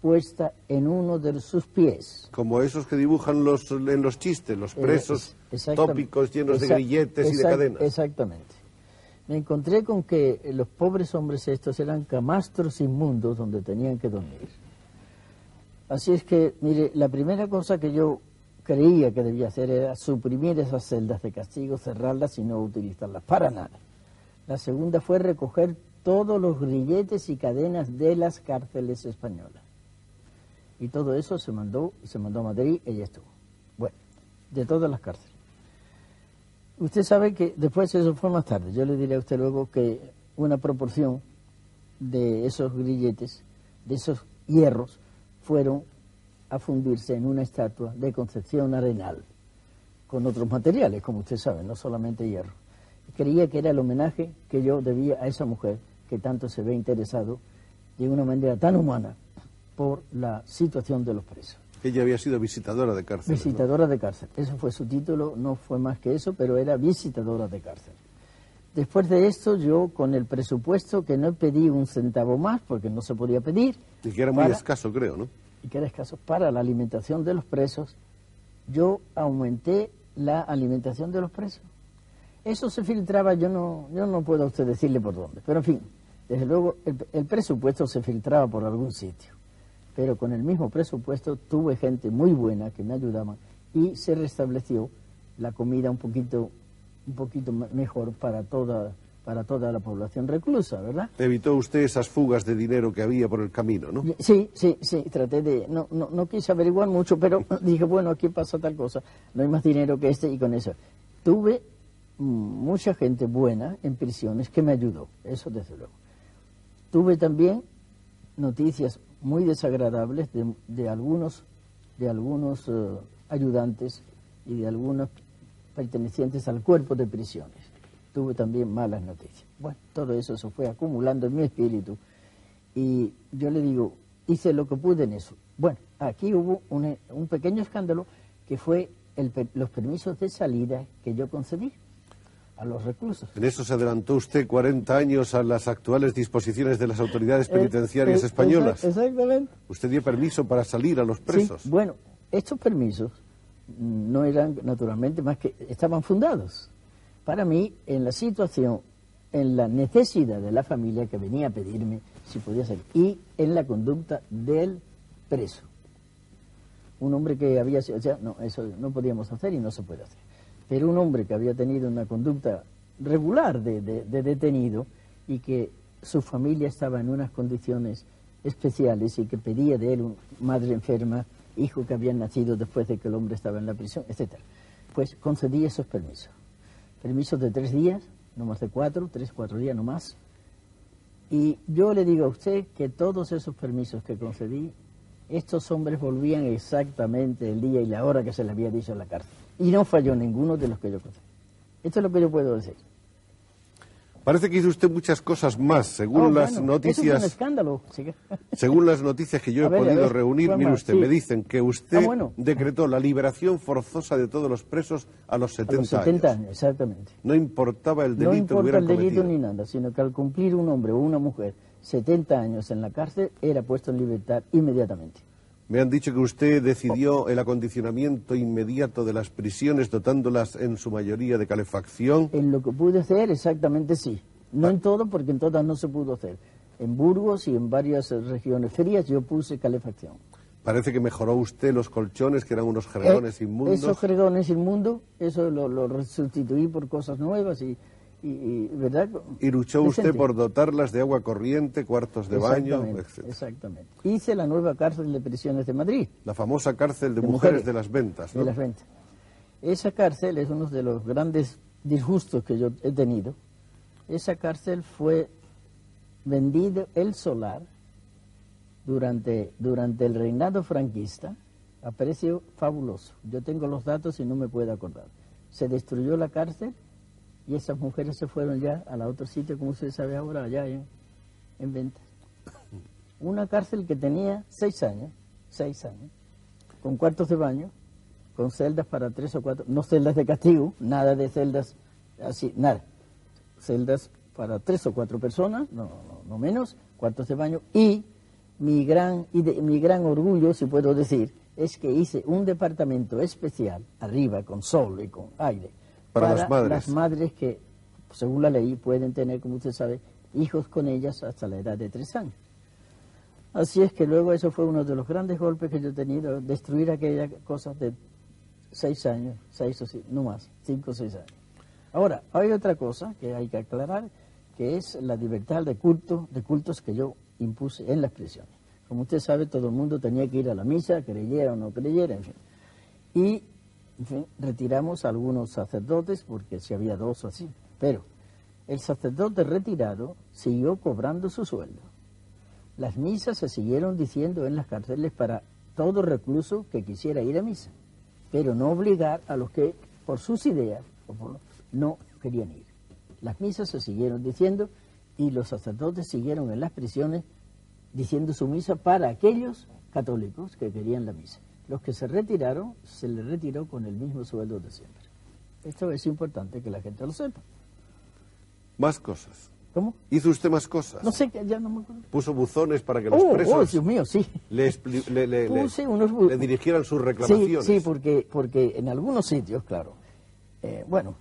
puesta en uno de sus pies. Como esos que dibujan los, en los chistes, los Eh, presos tópicos llenos de grilletes y de cadenas. Exactamente. Me encontré con que los pobres hombres estos eran camastros inmundos donde tenían que dormir. Así es que, mire, la primera cosa que yo creía que debía hacer era suprimir esas celdas de castigo, cerrarlas y no utilizarlas para nada. La segunda fue recoger todos los grilletes y cadenas de las cárceles españolas. Y todo eso se mandó, se mandó a Madrid y ya estuvo. Bueno, de todas las cárceles. Usted sabe que después eso fue más tarde. Yo le diré a usted luego que una proporción de esos grilletes, de esos hierros, fueron a fundirse en una estatua de Concepción Arenal, con otros materiales, como usted sabe, no solamente hierro. Creía que era el homenaje que yo debía a esa mujer que tanto se ve interesado de una manera tan humana por la situación de los presos. Ella había sido visitadora de cárceles. ¿no? Visitadora de cárcel. Eso fue su título, no fue más que eso, pero era visitadora de cárcel. Después de esto, yo con el presupuesto que no pedí un centavo más, porque no se podía pedir, Y que era muy escaso, creo, ¿no? y que era escaso para la alimentación de los presos, yo aumenté la alimentación de los presos. Eso se filtraba, yo no, yo no puedo a usted decirle por dónde, pero en fin, desde luego el, el presupuesto se filtraba por algún sitio, pero con el mismo presupuesto tuve gente muy buena que me ayudaba y se restableció la comida un poquito, un poquito me- mejor para toda, para toda la población reclusa, ¿verdad? Evitó usted esas fugas de dinero que había por el camino, ¿no? Sí, sí, sí, traté de, no, no, no quise averiguar mucho, pero dije, bueno, aquí pasa tal cosa, no hay más dinero que este y con eso. Tuve mucha gente buena en prisiones que me ayudó, eso desde luego. Tuve también noticias muy desagradables de, de algunos, de algunos eh, ayudantes y de algunos pertenecientes al cuerpo de prisiones. Tuve también malas noticias. Bueno, todo eso se fue acumulando en mi espíritu y yo le digo, hice lo que pude en eso. Bueno, aquí hubo un, un pequeño escándalo que fue el los permisos de salida que yo concedí a los reclusos. En eso se adelantó usted 40 años a las actuales disposiciones de las autoridades penitenciarias Eh, eh, españolas. exact- Exactamente. Usted dio permiso para salir a los presos. Sí, bueno, estos permisos no eran naturalmente más que estaban fundados. Para mí, en la situación, en la necesidad de la familia que venía a pedirme si podía salir y en la conducta del preso. Un hombre que había sido, sea, no, eso no podíamos hacer y no se puede hacer. Pero un hombre que había tenido una conducta regular de, de- de detenido y que su familia estaba en unas condiciones especiales y que pedía de él un madre enferma, hijo que había nacido después de que el hombre estaba en la prisión, etcétera. Pues concedí esos permisos. Permisos de tres días, no más de cuatro, tres, cuatro días, no más. Y yo le digo a usted que todos esos permisos que concedí, estos hombres volvían exactamente el día y la hora que se les había dicho en la cárcel. Y no falló ninguno de los que yo concedí. Esto es lo que yo puedo decir. Parece que hizo usted muchas cosas más, según Oh, las bueno, Eso fue un noticias, escándalo. sí que- según las noticias que yo he A ver, a podido reunir. ¿cuál Mire usted, Sí. me dicen que usted Ah, bueno. decretó la liberación forzosa de todos los presos a los A 70, los 70 años. años, exactamente. No importaba el delito No importa el delito cometido. ni nada, sino que al cumplir un hombre o una mujer 70 años en la cárcel, era puesto en libertad inmediatamente. Me han dicho que usted decidió el acondicionamiento inmediato de las prisiones, dotándolas en su mayoría de calefacción. En lo que pude hacer, exactamente sí. No en todo, porque en todas no se pudo hacer. En Burgos y en varias regiones frías yo puse calefacción. Parece que mejoró usted los colchones, que eran unos jergones Eh, inmundos. Esos jergones inmundos, eso lo, lo sustituí por cosas nuevas y, y- y, ¿verdad? Y luchó usted por dotarlas de agua corriente, cuartos de baño, etc. Exactamente. Hice la nueva cárcel de prisiones de Madrid. La famosa cárcel de, De mujeres, mujeres. de las ventas, ¿no? de las ventas. Esa cárcel es uno de los grandes disgustos que yo he tenido. Esa cárcel fue vendido el solar durante, durante el reinado franquista a precio fabuloso. Yo tengo los datos y no me puedo acordar. Se destruyó la cárcel y esas mujeres se fueron ya a la otro sitio, como usted sabe ahora, allá en, en ventas. Una cárcel que tenía seis años, seis años, con cuartos de baño, con celdas para tres o cuatro, no celdas de castigo, nada de celdas así, nada. Celdas para tres o cuatro personas, no, no, no menos, cuartos de baño. Y mi gran, ide- mi gran orgullo, si puedo decir, es que hice un departamento especial, arriba, con sol y con aire, Para las madres. las madres que, según la ley, pueden tener, como usted sabe, hijos con ellas hasta la edad de tres años. Así es que luego eso fue uno de los grandes golpes que yo he tenido, destruir aquellas cosas de seis años, seis o no más, cinco o seis años. Ahora, hay otra cosa que hay que aclarar, que es la libertad de culto, de cultos que yo impuse en las prisiones. Como usted sabe, todo el mundo tenía que ir a la misa, creyera o no creyera, en fin. Y, en fin, retiramos a algunos sacerdotes, porque si había dos o así. Pero el sacerdote retirado siguió cobrando su sueldo. Las misas se siguieron diciendo en las cárceles para todo recluso que quisiera ir a misa, pero no obligar a los que, por sus ideas, o por- no querían ir. Las misas se siguieron diciendo y los sacerdotes siguieron en las prisiones diciendo su misa para aquellos católicos que querían la misa. Los que se retiraron, se les retiró con el mismo sueldo de siempre. Esto es importante que la gente lo sepa. Más cosas. ¿Cómo? ¿Hizo usted más cosas? No sé, que ya no me acuerdo. Puso buzones para que los Oh, oh, presos Dios mío, sí. le, expli- le- le- le- Puse unos bu- le dirigieran sus Sí, reclamaciones. sí, porque, porque en algunos sitios, claro, eh, bueno,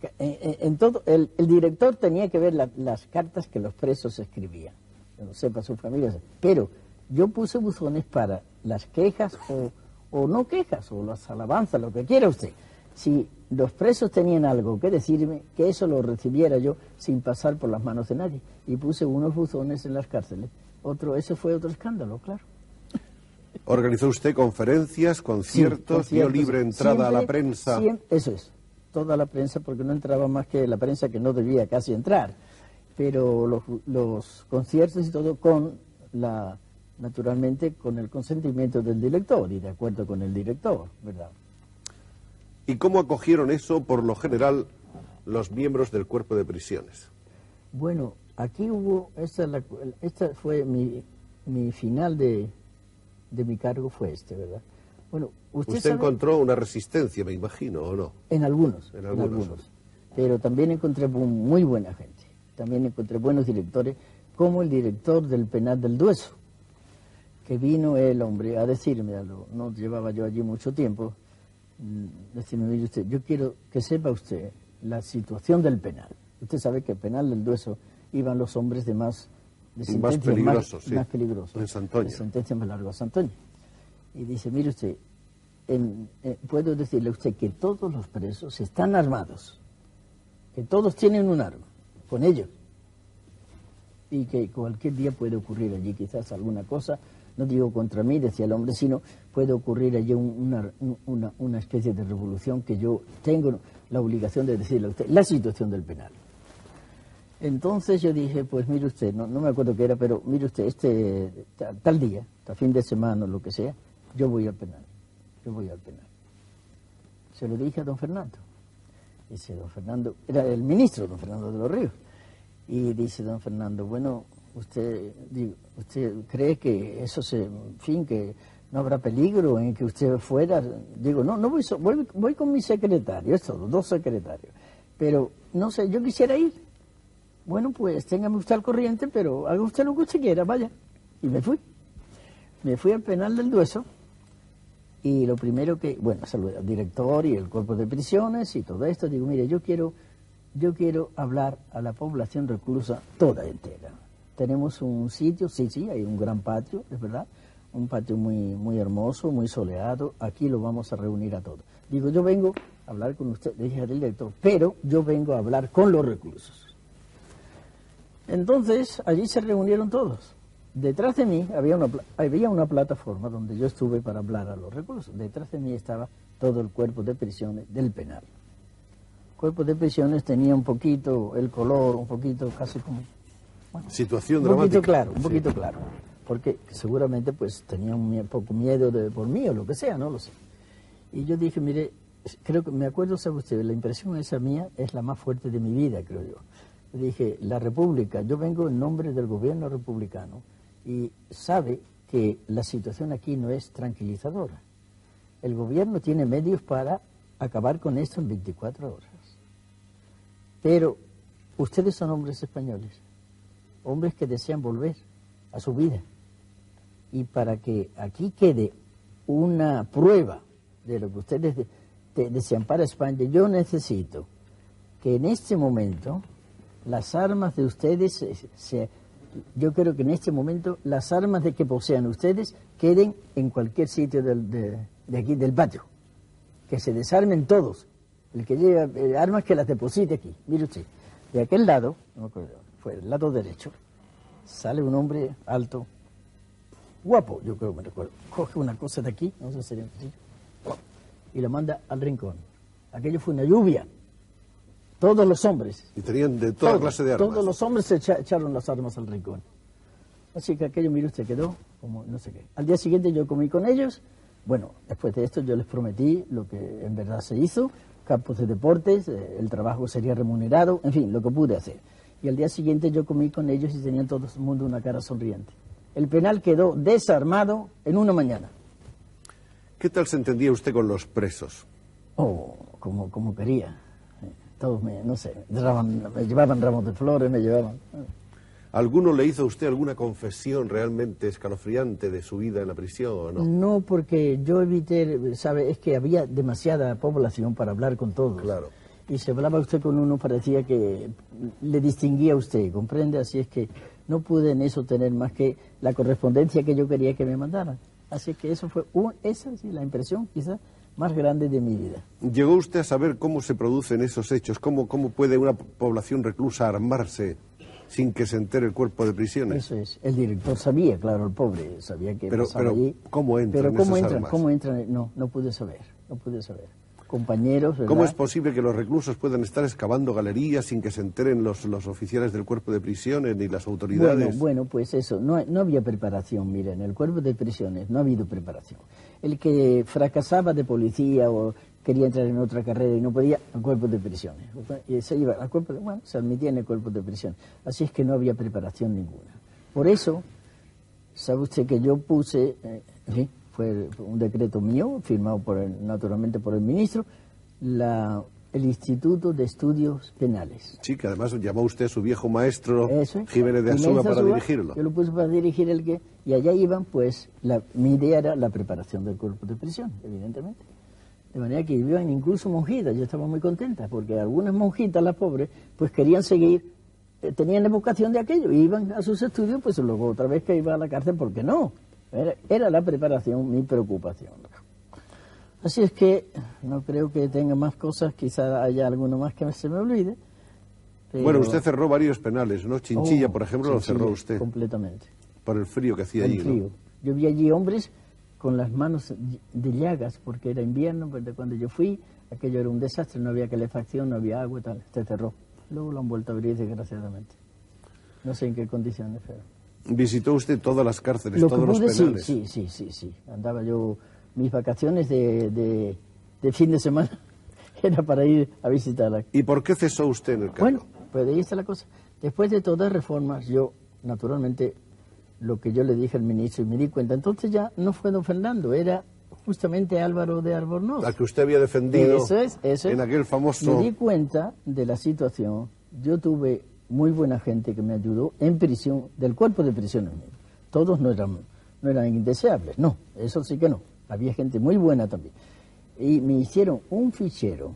que- eh, eh, en todo, el, el director tenía que ver la- las cartas que los presos escribían, que no sepa su familia, pero yo puse buzones para las quejas o, o no quejas, o las alabanzas, lo que quiera usted. Si los presos tenían algo que decirme, que eso lo recibiera yo sin pasar por las manos de nadie. Y puse unos buzones en las cárceles. Otro, ese fue otro escándalo, claro. Organizó usted conferencias, Sí, conciertos, dio conciertos. libre entrada a la prensa. eso es, toda la prensa, porque no entraba más que la prensa que no debía casi entrar. Pero los, los conciertos y todo con la, naturalmente, con el consentimiento del director y de acuerdo con el director, ¿verdad? ¿Y cómo acogieron eso, por lo general, los miembros del cuerpo de prisiones? Bueno, aquí hubo, esta, es la- esta fue mi, mi final de, de mi cargo, fue este, ¿verdad? Bueno, usted, Usted, sabe- encontró una resistencia, me imagino, ¿o no? En algunos, En en algunos. algunos. Pero también encontré muy buena gente. También encontré buenos directores, como el director del penal del Dueso, que vino el hombre a decirme algo. No llevaba yo allí mucho tiempo. mm, Decirme, mire usted, yo quiero que sepa usted la situación del penal. Usted sabe que el penal del Dueso iban los hombres de más de Más peligrosos, sí. más peligrosos, En Santoña. de sentencias más largas, Santoña. Y dice, mire usted, en- eh, puedo decirle a usted que todos los presos están armados, que todos tienen un arma con ellos, y que cualquier día puede ocurrir allí quizás alguna cosa, no digo contra mí, decía el hombre, sino puede ocurrir allí un- una, un- una, especie de revolución que yo tengo la obligación de decirle a usted, la situación del penal. Entonces yo dije, pues mire usted, no, no me acuerdo qué era, pero mire usted, este tal, tal día, tal fin de semana o lo que sea, yo voy al penal, yo voy al penal. Se lo dije a don Fernando. Dice don Fernando, era el ministro don Fernando de los Ríos. Y dice don Fernando, bueno, usted, usted cree que eso se, en fin, que no habrá peligro en que usted fuera. Digo, no, no voy, so- voy, voy con mi secretario, es todo, dos secretarios. Pero, no sé, yo quisiera ir. Bueno, pues téngame usted al corriente, pero haga usted lo que usted quiera, vaya. Y me fui. Me fui al penal del Dueso y lo primero que, bueno, saludé al director y el cuerpo de prisiones y todo esto. Digo, mire, yo quiero, yo quiero hablar a la población reclusa toda entera. Tenemos un sitio, sí, sí, hay un gran patio, es verdad, un patio muy, muy hermoso, muy soleado. Aquí lo vamos a reunir a todos. Digo, yo vengo a hablar con usted, dije al director, pero yo vengo a hablar con los reclusos. Entonces, allí se reunieron todos. Detrás de mí había una, había una plataforma donde yo estuve para hablar a los reclusos. Detrás de mí estaba todo el cuerpo de prisiones del penal. El cuerpo de prisiones tenía un poquito el color, un poquito casi como... bueno, Situación un dramática. poquito claro, un Sí. poquito claro. Porque seguramente pues tenía un poco miedo de, por mí o lo que sea, no lo sé. Y yo dije, mire, creo que, me acuerdo, sabe usted, la impresión esa mía es la más fuerte de mi vida, creo yo. Yo dije, la República, yo vengo en nombre del gobierno republicano y sabe que la situación aquí no es tranquilizadora. El gobierno tiene medios para acabar con esto en 24 horas. Pero ustedes son hombres españoles, hombres que desean volver a su vida. Y para que aquí quede una prueba de lo que ustedes de- de- desean para España, yo necesito que en este momento las armas de ustedes, se- yo creo que en este momento las armas de que posean ustedes queden en cualquier sitio de aquí del patio. Que se desarmen todos. El que lleva eh, armas que las deposite aquí. Mire usted, de aquel lado, no me acuerdo, fue el lado derecho, sale un hombre alto, guapo, yo creo que me recuerdo. Coge una cosa de aquí, no sé si sería un cuchillo, y la manda al rincón. Aquello fue una lluvia. Todos los hombres, Y tenían de toda todos, clase de armas. Todos los hombres se echa- echaron las armas al rincón. Así que aquello, mire usted, quedó como no sé qué. Al día siguiente yo comí con ellos. Bueno, después de esto yo les prometí lo que en verdad se hizo, campos de deportes, eh, el trabajo sería remunerado, en fin, lo que pude hacer. Y al día siguiente yo comí con ellos y tenían todo el mundo una cara sonriente. El penal quedó desarmado en una mañana. ¿Qué tal se entendía usted con los presos? Oh, como, como quería. Eh, Todos me, no sé, me, daban- me llevaban ramos de flores, me llevaban. ¿Alguno le hizo a usted alguna confesión realmente escalofriante de su vida en la prisión o no? No, porque yo evité, sabe, es que había demasiada población para hablar con todos. Claro. Y si hablaba usted con uno parecía que le distinguía a usted, ¿comprende? Así es que no pude en eso tener más que la correspondencia que yo quería que me mandaran. Así que eso fue, un- esa sí, la impresión quizás más grande de mi vida. ¿Llegó usted a saber cómo se producen esos hechos? ¿Cómo, cómo puede una población reclusa armarse sin que se entere el cuerpo de prisiones? Eso es. El director sabía, claro, el pobre sabía que Pero- pasaba pero, allí. ¿cómo entran Pero cómo esas entran, armas? cómo entran, no, no pude saber, no pude saber. Compañeros, ¿Cómo es posible que los reclusos puedan estar excavando galerías sin que se enteren los, los oficiales del cuerpo de prisiones ni las Bueno, autoridades? bueno, pues eso, no, no había preparación, mira, en el cuerpo de prisiones no ha habido preparación. El que fracasaba de policía o quería entrar en otra carrera y no podía, al cuerpo de prisiones. Y se iba al cuerpo de, bueno, se admitía en el cuerpo de prisiones. Así es que no había preparación ninguna. Por eso, sabe usted que yo puse, eh, fin, fue un decreto mío, firmado por el- naturalmente por el ministro, la, el Instituto de Estudios Penales. Sí, que además llamó usted a su viejo maestro es. Jiménez de Asúa para dirigirlo. Yo lo puse para dirigir el que... Y allá iban, pues, la, mi idea era la preparación del cuerpo de prisión, evidentemente. De manera que iban incluso monjitas, yo estaba muy contenta, porque algunas monjitas, las pobres, pues querían seguir, eh, tenían evocación de aquello, iban a sus estudios, pues luego otra vez que iba a la cárcel, ¿por qué no? Era, era la preparación mi preocupación. Así es que no creo que tenga más cosas, quizá haya alguno más que se me olvide. pero- Bueno, usted cerró varios penales, ¿no? Chinchilla, Oh, por ejemplo, lo cerró usted Completamente. por el frío que hacía El allí. Yo vi allí hombres con las manos de llagas, porque era invierno, pero cuando yo fui, aquello era un desastre, no había calefacción, no había agua y tal, se cerró. Luego lo han vuelto a abrir, desgraciadamente. No sé en qué condiciones, pero... Visitó usted todas las cárceles, Lo que todos los pude, penales. sí, sí, sí, sí. Andaba yo, mis vacaciones de, de, de fin de semana era para ir a visitarla. ¿Y por qué cesó usted en el cargo? Bueno, pues ahí está la cosa. Después de todas reformas, yo, naturalmente, lo que yo le dije al ministro y me di cuenta, entonces ya no fue don Fernando, era justamente Álvaro de Albornoz. La que usted había defendido Eso es, eso es. en aquel famoso... Me di cuenta de la situación. Yo tuve muy buena gente que me ayudó en prisión, del cuerpo de prisiones. Todos no eran, no eran indeseables, no, eso sí que no. Había gente muy buena también. Y me hicieron un fichero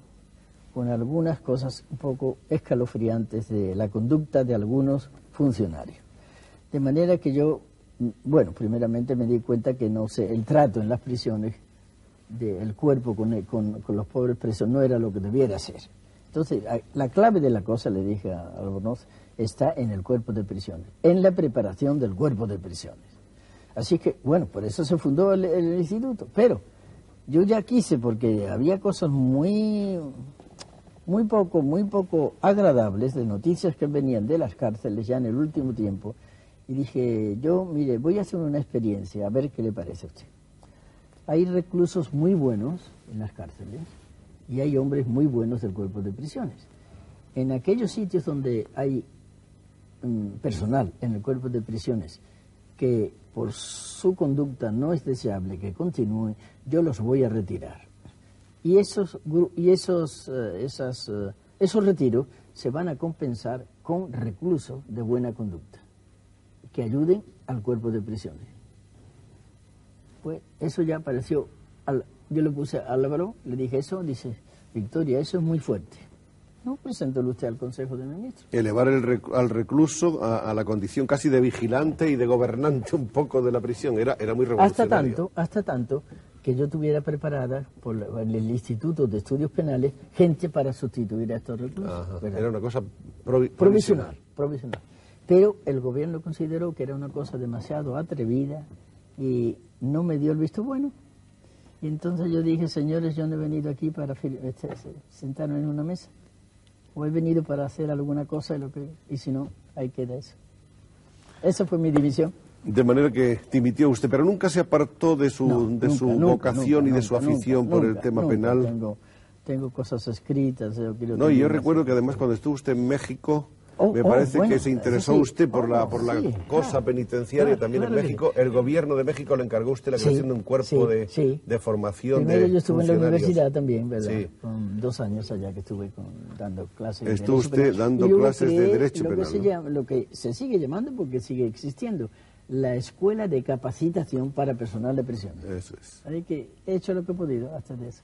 con algunas cosas un poco escalofriantes de la conducta de algunos funcionarios. De manera que yo, bueno, primeramente me di cuenta que no sé, el trato en las prisiones del cuerpo con, con- con los pobres presos no era lo que debiera ser. Entonces, la clave de la cosa, le dije a Albornoz, está en el cuerpo de prisiones, en la preparación del cuerpo de prisiones. Así que, bueno, por eso se fundó el, el instituto. Pero yo ya quise, porque había cosas muy, muy poco, muy poco agradables de noticias que venían de las cárceles ya en el último tiempo. Y dije, yo, mire, voy a hacer una experiencia, a ver qué le parece a usted. Hay reclusos muy buenos en las cárceles y hay hombres muy buenos del cuerpo de prisiones. En aquellos sitios donde hay mm, personal en el cuerpo de prisiones que por su conducta no es deseable que continúe, yo los voy a retirar. Y esos, y esos, eh, esas, eh, esos retiros se van a compensar con reclusos de buena conducta que ayuden al cuerpo de prisiones. Pues eso ya pareció, al- yo le puse a Álvaro, le dije eso, dice, Victoria, eso es muy fuerte. No, preséntelo usted al Consejo de Ministros. elevar el rec- al recluso a, a la condición casi de vigilante y de gobernante un poco de la prisión. Era, era muy Hasta revolucionario. tanto, hasta tanto que yo tuviera preparada por el Instituto de Estudios Penales gente para sustituir a estos reclusos. Era una cosa provi- provisional, provisional. Pero el gobierno consideró que era una cosa demasiado atrevida y no me dio el visto bueno. Y entonces yo dije, señores, yo no he venido aquí para este, se- sentarme en una mesa. O he venido para hacer alguna cosa y, lo que, y si no, ahí queda eso. Esa fue mi división. De manera que dimitió usted, pero nunca se apartó de su, No, de nunca, su nunca, vocación nunca, y de su afición por el tema penal. Tengo, tengo cosas escritas. yo No, y yo recuerdo que además cuando estuvo usted en México, Oh, me oh, parece bueno, que se interesó sí. usted por la, Oh, por la sí, cosa claro, penitenciaria claro, también claro en que México. El gobierno de México le encargó a usted la creación de un cuerpo de, de formación Primero de yo estuve en la universidad también, ¿verdad? Con dos años allá que estuve con- dando clases Estuvo usted Penal. dando clases de Derecho lo que Penal, se ¿no? llama- lo que se sigue llamando porque sigue existiendo, la Escuela de Capacitación para Personal de Prisión. Eso es. Así que he hecho lo que he podido hasta de eso.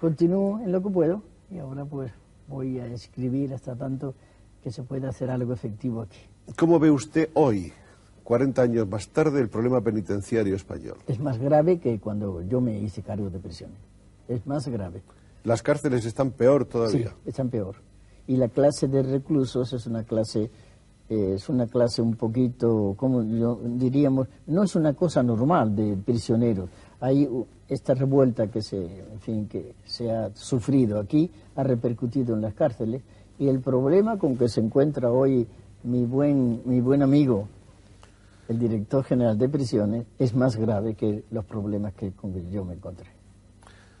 Continúo en lo que puedo y ahora pues voy a escribir hasta tanto que se pueda hacer algo efectivo aquí. ¿Cómo ve usted hoy, 40 años más tarde, el problema penitenciario español? Es más grave que cuando yo me hice cargo de prisiones. Es más grave. Las cárceles están peor Sí, todavía. están peor. Y la clase de reclusos es una clase, eh, es una clase un poquito, como yo diríamos, no es una cosa normal de prisioneros. Hay esta revuelta que se, en fin, que se ha sufrido aquí, ha repercutido en las cárceles y el problema con que se encuentra hoy mi buen, mi buen amigo, el director general de prisiones, es más grave que los problemas que con que yo me encontré.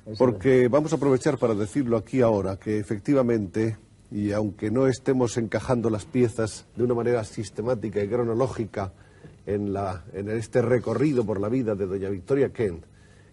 Eso es. Porque vamos a aprovechar para decirlo aquí ahora, que efectivamente, y aunque no estemos encajando las piezas de una manera sistemática y cronológica en, la, en este recorrido por la vida de doña Victoria Kent,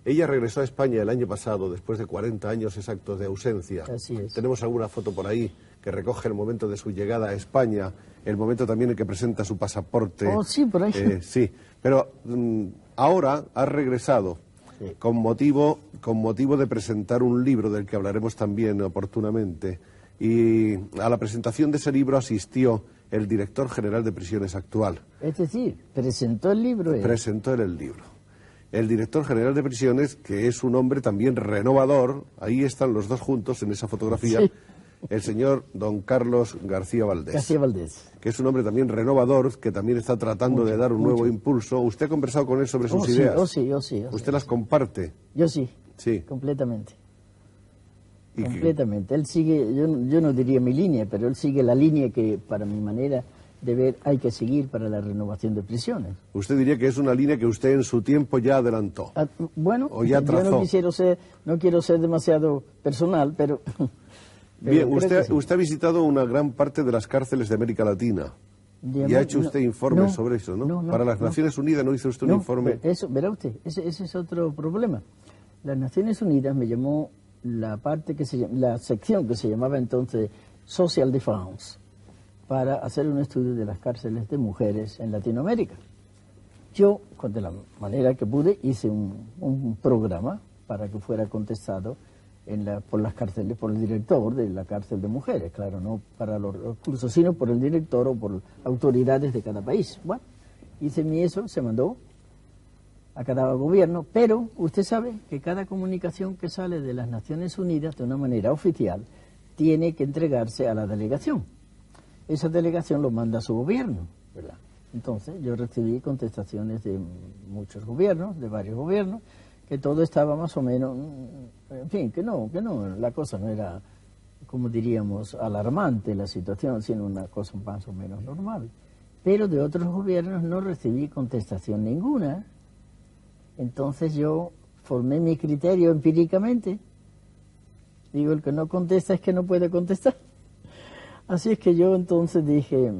ella regresó a España el año pasado, después de 40 años exactos de ausencia. Así es. Tenemos alguna foto por ahí que recoge el momento de su llegada a España, el momento también en que presenta su pasaporte. Oh, sí, por ahí. Eh, sí, pero mm, ahora ha regresado Sí. con motivo, con motivo de presentar un libro del que hablaremos también oportunamente. Y a la presentación de ese libro asistió el director general de prisiones actual. Es decir, presentó el libro. él. Presentó él el libro. El director general de prisiones, que es un hombre también renovador, ahí están los dos juntos en esa fotografía, Sí. el señor don Carlos García Valdés García Valdés. que es un hombre también renovador, que también está tratando de dar un nuevo impulso. ¿Usted ha conversado con él sobre sus Oh, sí, ideas? oh, sí, oh, sí, oh, sí. ¿Usted las comparte? Yo sí. Sí. Completamente. Completamente. Él sigue, yo, yo no diría mi línea, pero él sigue la línea que para mi manera de ver hay que seguir para la renovación de prisiones. Usted diría que es una línea que usted en su tiempo ya adelantó. Ah, bueno, O ya yo no quisiera ser, no quiero ser demasiado personal, pero Pero Bien, usted, que sí. usted ha visitado una gran parte de las cárceles de América Latina. Digamos, y ha hecho no, usted informes no, sobre eso, ¿no? Para las. Naciones Unidas no hizo usted un informe. Eso, verá usted, ese, ese es otro problema. Las Naciones Unidas me llamó la parte que se la sección que se llamaba entonces Social Defense para hacer un estudio de las cárceles de mujeres en Latinoamérica. Yo, de la manera que pude, hice un, programa para que fuera contestado en la- por las cárceles, por el director de la cárcel de mujeres, claro, no para los recursos, sino por el director o por autoridades de cada país. Bueno, hice mi eso, se mandó a cada gobierno, pero usted sabe que cada comunicación que sale de las Naciones Unidas de una manera oficial tiene que entregarse a la delegación. Esa delegación lo manda a su gobierno, ¿verdad? Entonces yo recibí contestaciones de muchos gobiernos, de varios gobiernos, que todo estaba más o menos, en fin, que no, que no, la cosa no era, como diríamos, alarmante la situación, sino una cosa más o menos normal. Pero de otros gobiernos no recibí contestación ninguna. Entonces yo formé mi criterio empíricamente. Digo, el que no contesta es que no puede contestar. Así es que yo entonces dije,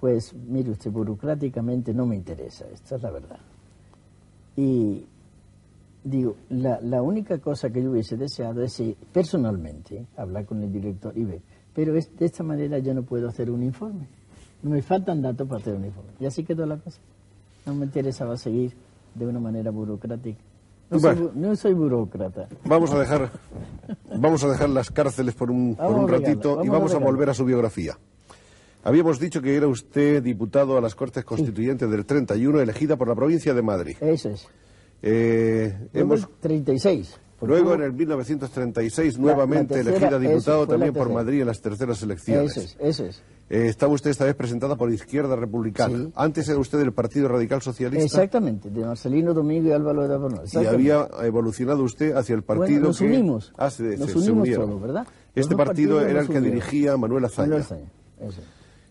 pues mire usted, burocráticamente no me interesa, esta es la verdad. Y digo, la, la única cosa que yo hubiese deseado es eh, personalmente hablar con el director y ver, pero es, de esta manera yo no puedo hacer un informe. Me faltan datos para hacer un informe. Y así quedó la cosa. No me interesaba seguir de una manera burocrática. No, soy, Bueno. bu- no soy burócrata. Vamos a dejar, vamos a dejar las cárceles por un, por un ratito y vamos a volver a su biografía. Habíamos dicho que era usted diputado a las Cortes Constituyentes del 31, elegida por la provincia de Madrid. Eso es. Eh, hemos, el 36. porque luego en el 1936 La- nuevamente la tercera, elegida diputado también por. Madrid en las terceras elecciones. Eso es, eso es. Eh, estaba usted esta vez presentada por Izquierda Republicana. Sí. Antes era usted del Partido Radical Socialista Exactamente, de Marcelino Domingo y Álvaro de Aborno. y había evolucionado usted hacia el partido Bueno, nos que... unimos. Ah, se- nos se- unimos todos, ¿verdad? Los Este partido era el que dirigía Manuel Azaña. Manuel Azaña, eso.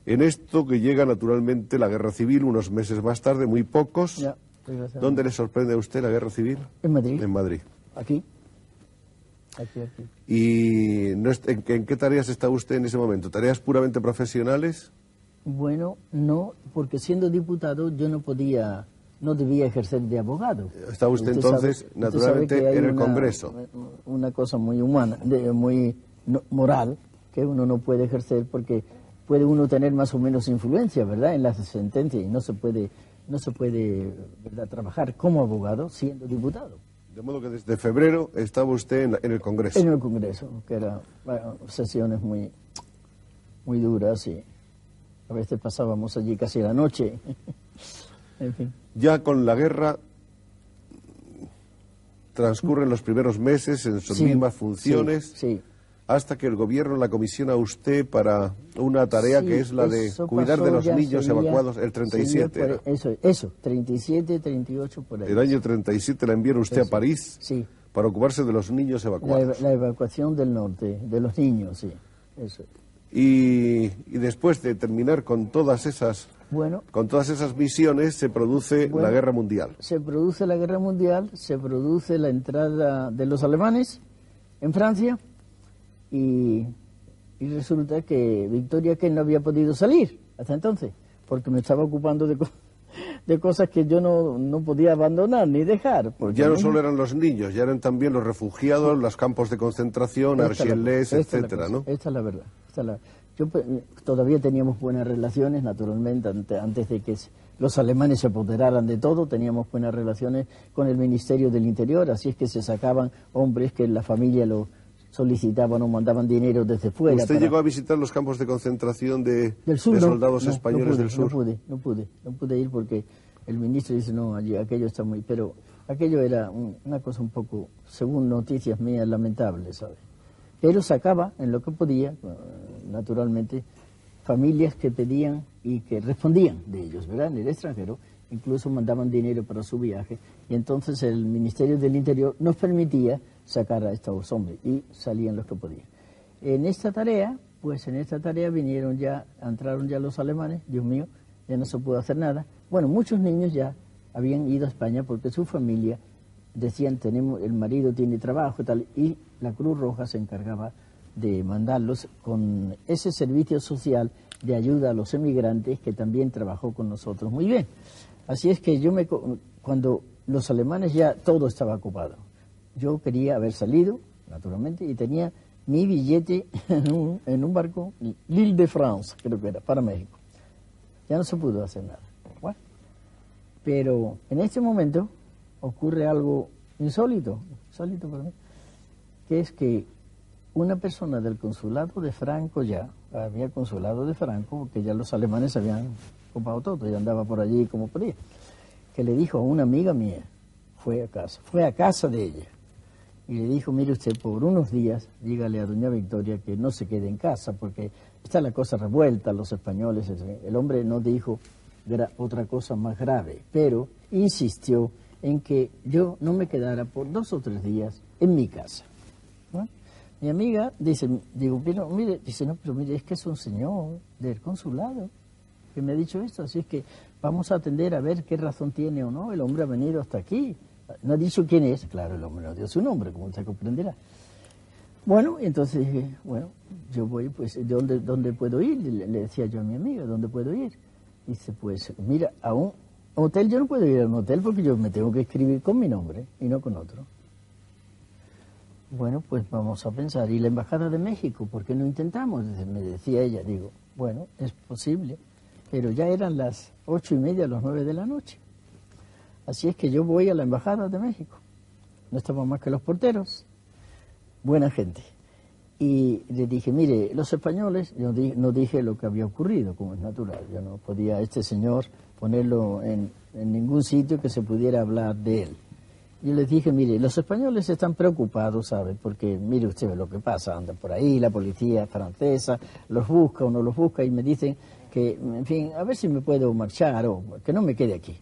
En esto que llega naturalmente la guerra civil unos meses más tarde, muy pocos. Ya, desgraciadamente. ¿Dónde le sorprende a usted la guerra civil? En Madrid. En Madrid. Aquí. Aquí, aquí. ¿Y no es- en, en qué tareas está usted en ese momento? ¿Tareas puramente profesionales? Bueno, no, porque siendo diputado yo no podía, no debía ejercer de abogado. Está usted entonces, sabe- naturalmente, en el una- Congreso. Una cosa muy humana, de- muy no- moral, que uno no puede ejercer porque puede uno tener más o menos influencia, ¿verdad? En las sentencias y no se puede, no se puede, ¿verdad? Trabajar como abogado siendo diputado. De modo que desde febrero estaba usted en, la- en el Congreso. En el Congreso, que eran sesiones muy, muy duras y a veces pasábamos allí casi la noche. en fin. Ya con la guerra transcurren los primeros meses en sus Sí, mismas funciones Sí, sí. Hasta que el gobierno la comisiona a usted para una tarea Sí, que es la de cuidar de los niños sería- evacuados el 37. sería era. por- eso, eso, 37, 38 por ahí. El año 37 la enviaron usted a Eso. París Sí, para ocuparse de los niños la, evacuados. eva- la evacuación del norte, de los niños, sí. Eso. Y, y después de terminar con todas esas Bueno, con todas esas misiones se produce Bueno. la guerra mundial. se produce la guerra mundial, se produce la entrada de los alemanes en Francia y, y resulta que Victoria que no había podido salir hasta entonces porque me estaba ocupando de, co- de cosas que yo no, no podía abandonar ni dejar. Porque Ya no no- solo eran los niños, ya eran también los refugiados, los campos de concentración, Argelés, es etcétera, ¿no? Esta es la verdad. esta es la- yo, todavía teníamos buenas relaciones, naturalmente, ante- antes de que los alemanes se apoderaran de todo, teníamos buenas relaciones con el Ministerio del Interior, así es que se sacaban hombres que la familia lo solicitaban o mandaban dinero desde fuera. ¿Usted para- llegó a visitar los campos de concentración de, del sur, de no, soldados no, no españoles pude, del sur? No pude, no pude, no pude ir porque el ministro dice, no, allí aquello está muy... Pero aquello era un- una cosa un poco, según noticias mías, lamentable, ¿sabes? Pero sacaba en lo que podía, eh, naturalmente, familias que pedían y que respondían de ellos, ¿verdad? En el extranjero, incluso mandaban dinero para su viaje, y entonces el Ministerio del Interior nos permitía sacar a estos hombres, y salían los que podían. En esta tarea, pues en esta tarea vinieron ya, entraron ya los alemanes, Dios mío, ya no se pudo hacer nada. Bueno, muchos niños ya habían ido a España porque su familia decían, tenemos, el marido tiene trabajo tal, y la Cruz Roja se encargaba de mandarlos con ese servicio social de ayuda a los emigrantes que también trabajó con nosotros muy bien. Así es que yo me, cuando los alemanes ya todo estaba ocupado, yo quería haber salido, naturalmente, y tenía mi billete en un, barco, l'Île de France, creo que era, para México. Ya no se pudo hacer nada. Bueno, pero en este momento ocurre algo insólito, insólito para mí, que es que una persona del consulado de Franco ya, había consulado de Franco, porque ya los alemanes habían ocupado todo, ya andaba por allí como podía, que le dijo a una amiga mía, fue a casa, fue a casa de ella, y le dijo, mire usted, por unos días, dígale a doña Victoria que no se quede en casa, porque está la cosa revuelta, los españoles, el hombre no dijo otra cosa más grave, pero insistió en que yo no me quedara por dos o tres días en mi casa. Mi amiga dice, digo, mire, dice, no, pero mire, es que es un señor del consulado que me ha dicho esto, así es que vamos a atender a ver qué razón tiene o no, el hombre ha venido hasta aquí. No ha dicho quién es, claro, el hombre no dio su nombre, como usted comprenderá. Bueno, entonces dije, bueno, yo voy, pues, ¿de dónde, dónde puedo ir? Le, le decía yo a mi amiga, ¿dónde puedo ir? Dice, pues, mira, a un hotel yo no puedo ir a un hotel porque yo me tengo que escribir con mi nombre y no con otro. Bueno, pues vamos a pensar. ¿Y la Embajada de México? ¿Por qué no intentamos? Me decía ella, digo, bueno, es posible, pero ya eran las ocho y media, las nueve de la noche. Así es que yo voy a la Embajada de México. No estaban más que los porteros. Buena gente. Y le dije, mire, los españoles, yo no dije lo que había ocurrido, como es natural. Yo no podía a este señor ponerlo en, en ningún sitio que se pudiera hablar de él. Yo les dije, mire, los españoles están preocupados, ¿sabe? Porque mire usted lo que pasa, anda por ahí, la policía francesa los busca o no los busca y me dicen que, en fin, a ver si me puedo marchar o que no me quede aquí.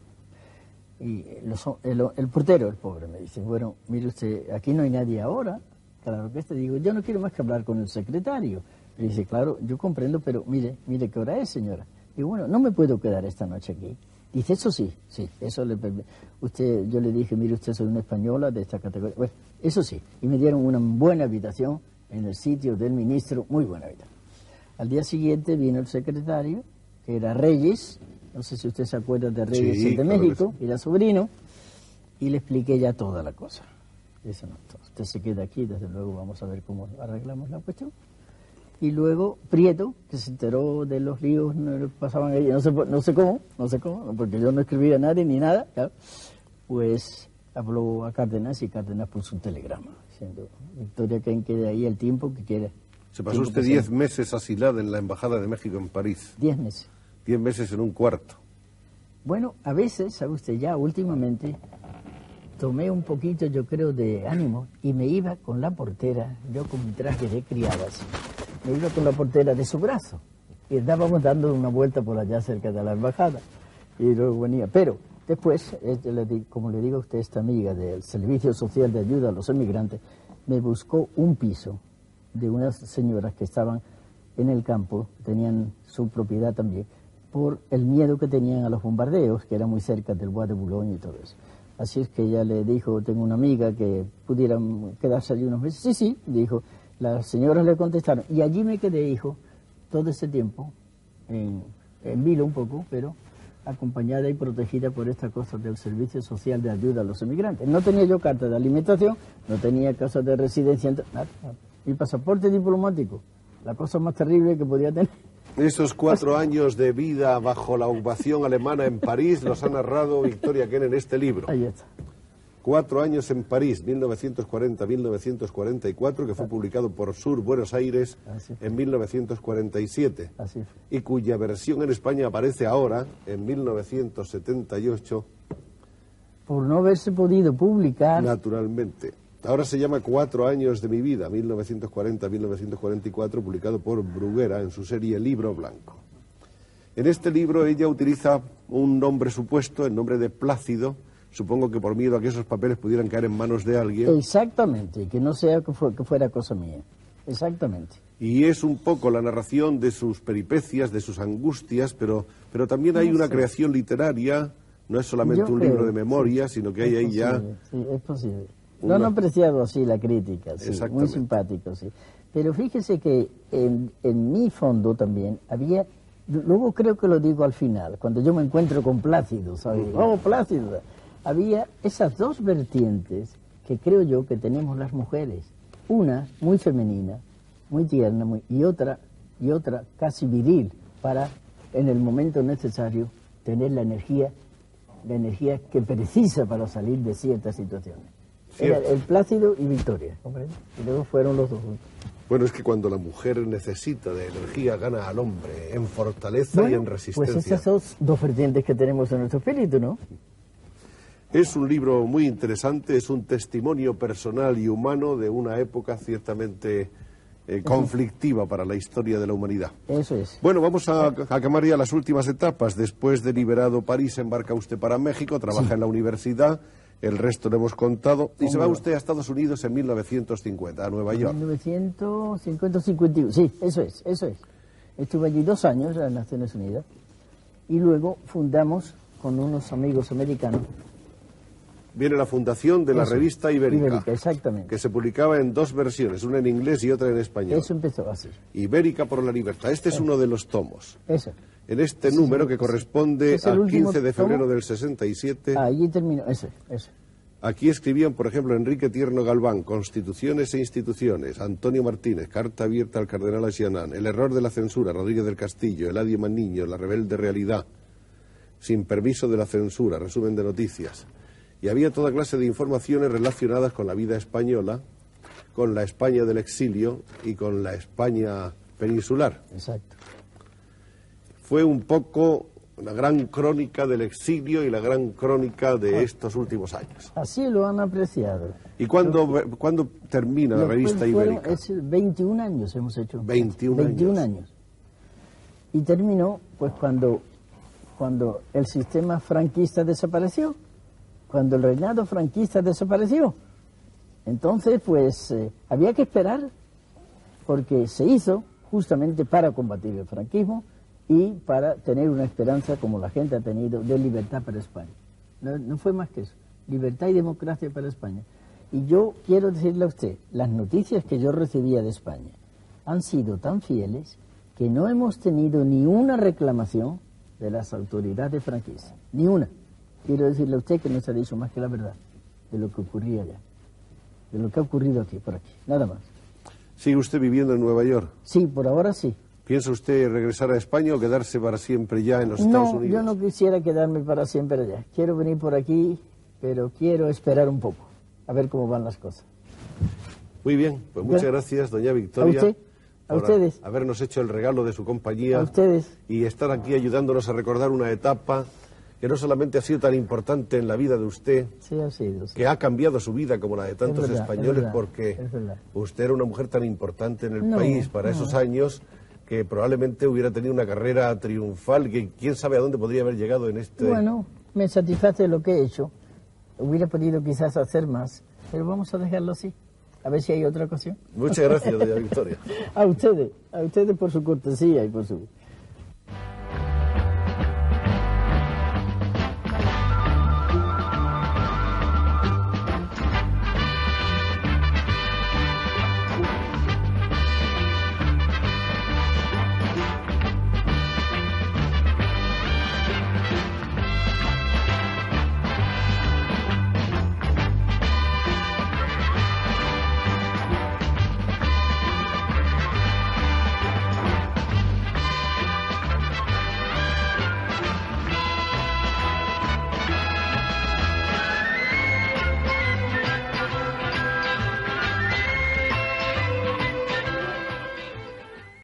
Y los- el, el portero, el pobre, me dice, bueno, mire usted, aquí no hay nadie ahora. Claro que este digo, yo no quiero más que hablar con el secretario. Le dice, claro, yo comprendo, pero mire, mire qué hora es, señora. Y bueno, no me puedo quedar esta noche aquí. Dice, eso sí, sí, eso le. Usted, yo le dije, mire, usted soy una española de esta categoría. Bueno, eso sí. Y me dieron una buena habitación en el sitio del ministro, muy buena habitación. Al día siguiente vino el secretario, que era Reyes, no sé si usted se acuerda de Reyes, Sí, de claro México, era sobrino, y le expliqué ya toda la cosa. Dice, no, usted se queda aquí, desde luego vamos a ver cómo arreglamos la cuestión. Y luego Prieto, que se enteró de los líos no, pasaban ahí, no sé, no sé cómo, no sé cómo, porque yo no escribía a nadie ni nada, claro, pues habló a Cárdenas y Cárdenas puso un telegrama diciendo, Victoria, que quede ahí el tiempo que quiera. Se pasó usted que diez sea. meses asilada en la Embajada de México en París. Diez meses. Diez meses en un cuarto. Bueno, a veces, sabe usted, ya últimamente tomé un poquito, yo creo, de ánimo y me iba con la portera, yo con mi traje de criadas, me iba con la portera de su brazo y estábamos dando una vuelta por allá cerca de la embajada y luego venía. Pero después, como le digo a usted, esta amiga del Servicio Social de Ayuda a los Emigrantes, me buscó un piso de unas señoras que estaban en el campo, tenían su propiedad también, por el miedo que tenían a los bombardeos, que era muy cerca del Bois de Boulogne y todo eso. Así es que ella le dijo, tengo una amiga que pudieran quedarse allí unos meses. Sí, sí, dijo. Las señoras le contestaron. Y allí me quedé, hijo, todo ese tiempo, en, en vilo un poco, pero acompañada y protegida por esta cosa del Servicio Social de Ayuda a los Emigrantes. No tenía yo carta de alimentación, no tenía casa de residencia, nada, nada. Mi pasaporte diplomático, la cosa más terrible que podía tener. Esos cuatro años de vida bajo la ocupación alemana en París los ha narrado Victoria Ken en este libro. Ahí está. Cuatro años en París, 1940-1944, que fue publicado por Sur Buenos Aires en 1947 Así y cuya versión en España aparece ahora, en 1978, Por no haberse podido publicar, naturalmente. Ahora se llama Cuatro años de mi vida, 1940-1944, publicado por Bruguera en su serie Libro Blanco. En este libro ella utiliza un nombre supuesto, el nombre de Plácido, supongo que por miedo a que esos papeles pudieran caer en manos de alguien. exactamente, que no sea que, que fuera cosa mía. Exactamente. Y es un poco la narración de sus peripecias, de sus angustias, pero, pero también hay No una creación literaria, no es solamente Yo un creo, libro de memoria, sino que hay ahí ya... Sí, es posible. Una- Lo han apreciado así la crítica, sí, muy simpático, sí. Pero fíjese que en, en mi fondo también había, luego creo que lo digo al final, cuando yo me encuentro con Plácido, ¿sabes? Oh, Plácido. Había esas dos vertientes que creo yo que tenemos las mujeres. Una muy femenina, muy tierna, muy- y otra y otra casi viril para en el momento necesario tener la energía, la energía que precisa para salir de ciertas situaciones. Era el Plácido y Victoria. Y luego fueron los dos juntos. Bueno, es que cuando la mujer necesita de energía, gana al hombre en fortaleza y Bueno, en resistencia. Pues esas son dos vertientes que tenemos en nuestro espíritu, ¿no? Es un libro muy interesante, es un testimonio personal y humano de una época ciertamente eh, conflictiva para la historia de la humanidad. Eso es. Bueno, vamos a, a quemar ya las últimas etapas. Después de liberado París, embarca usted para México, trabaja en la universidad, el resto lo hemos contado, y se va usted a Estados Unidos en 1950, a Nueva York. 1950 51, sí, eso es, eso es. Estuve allí dos años en las Naciones Unidas y luego fundamos con unos amigos americanos. Viene la fundación de la Eso, revista Ibérica, Ibérica, exactamente. que se publicaba en dos versiones, una en inglés y otra en español. Eso empezó así, Ibérica por la libertad. Este es uno de los tomos. eso. En este número que corresponde es al último 15 de febrero tomo. del 67, Allí terminó, eso, eso. aquí escribían, por ejemplo, Enrique Tierno Galván, Constituciones e Instituciones, Antonio Martínez, Carta abierta al cardenal Asianán, El error de la censura, Rodríguez del Castillo, Eladio Maniño, La rebelde realidad, Sin permiso de la censura, resumen de noticias. Y había toda clase de informaciones relacionadas con la vida española, con la España del exilio y con la España peninsular. Exacto. Fue un poco la gran crónica del exilio y la gran crónica de estos últimos años. Así lo han apreciado. ¿Y cuándo, cuándo termina la revista fueron- ibérica? es 21 años hemos hecho. 21 21 años. años. Y terminó pues cuando, cuando el sistema franquista desapareció, cuando el reinado franquista desapareció. Entonces pues eh, había que esperar porque se hizo justamente para combatir el franquismo y para tener una esperanza como la gente ha tenido de libertad para España. No, no fue más que eso, libertad y democracia para España. Y yo quiero decirle a usted, las noticias que yo recibía de España han sido tan fieles que no hemos tenido ni una reclamación de las autoridades franquistas, ni una. Quiero decirle a usted que no se ha dicho más que la verdad de lo que ocurría allá, de lo que ha ocurrido aquí, por aquí, nada más. ¿Sigue usted viviendo en Nueva York? Sí, por ahora sí. ¿Piensa usted regresar a España o quedarse para siempre ya en los Estados No, Unidos? yo no quisiera quedarme para siempre allá. Quiero venir por aquí, pero quiero esperar un poco, a ver cómo van las cosas. Muy bien, pues muchas Ya. gracias, doña Victoria. A usted, a ustedes. habernos hecho el regalo de su compañía A ustedes. y estar aquí ayudándonos a recordar una etapa que no solamente ha sido tan importante en la vida de usted, Sí, ha sido. sí. que ha cambiado su vida como la de tantos verdad, es españoles verdad, porque es verdad. usted era una mujer tan importante en el No, país para no. esos años que probablemente hubiera tenido una carrera triunfal que quién sabe a dónde podría haber llegado en este Bueno, me satisface lo que he hecho. Hubiera podido quizás hacer más, pero vamos a dejarlo así. A ver si hay otra ocasión. muchas gracias doña Victoria A ustedes, a ustedes por su cortesía y por su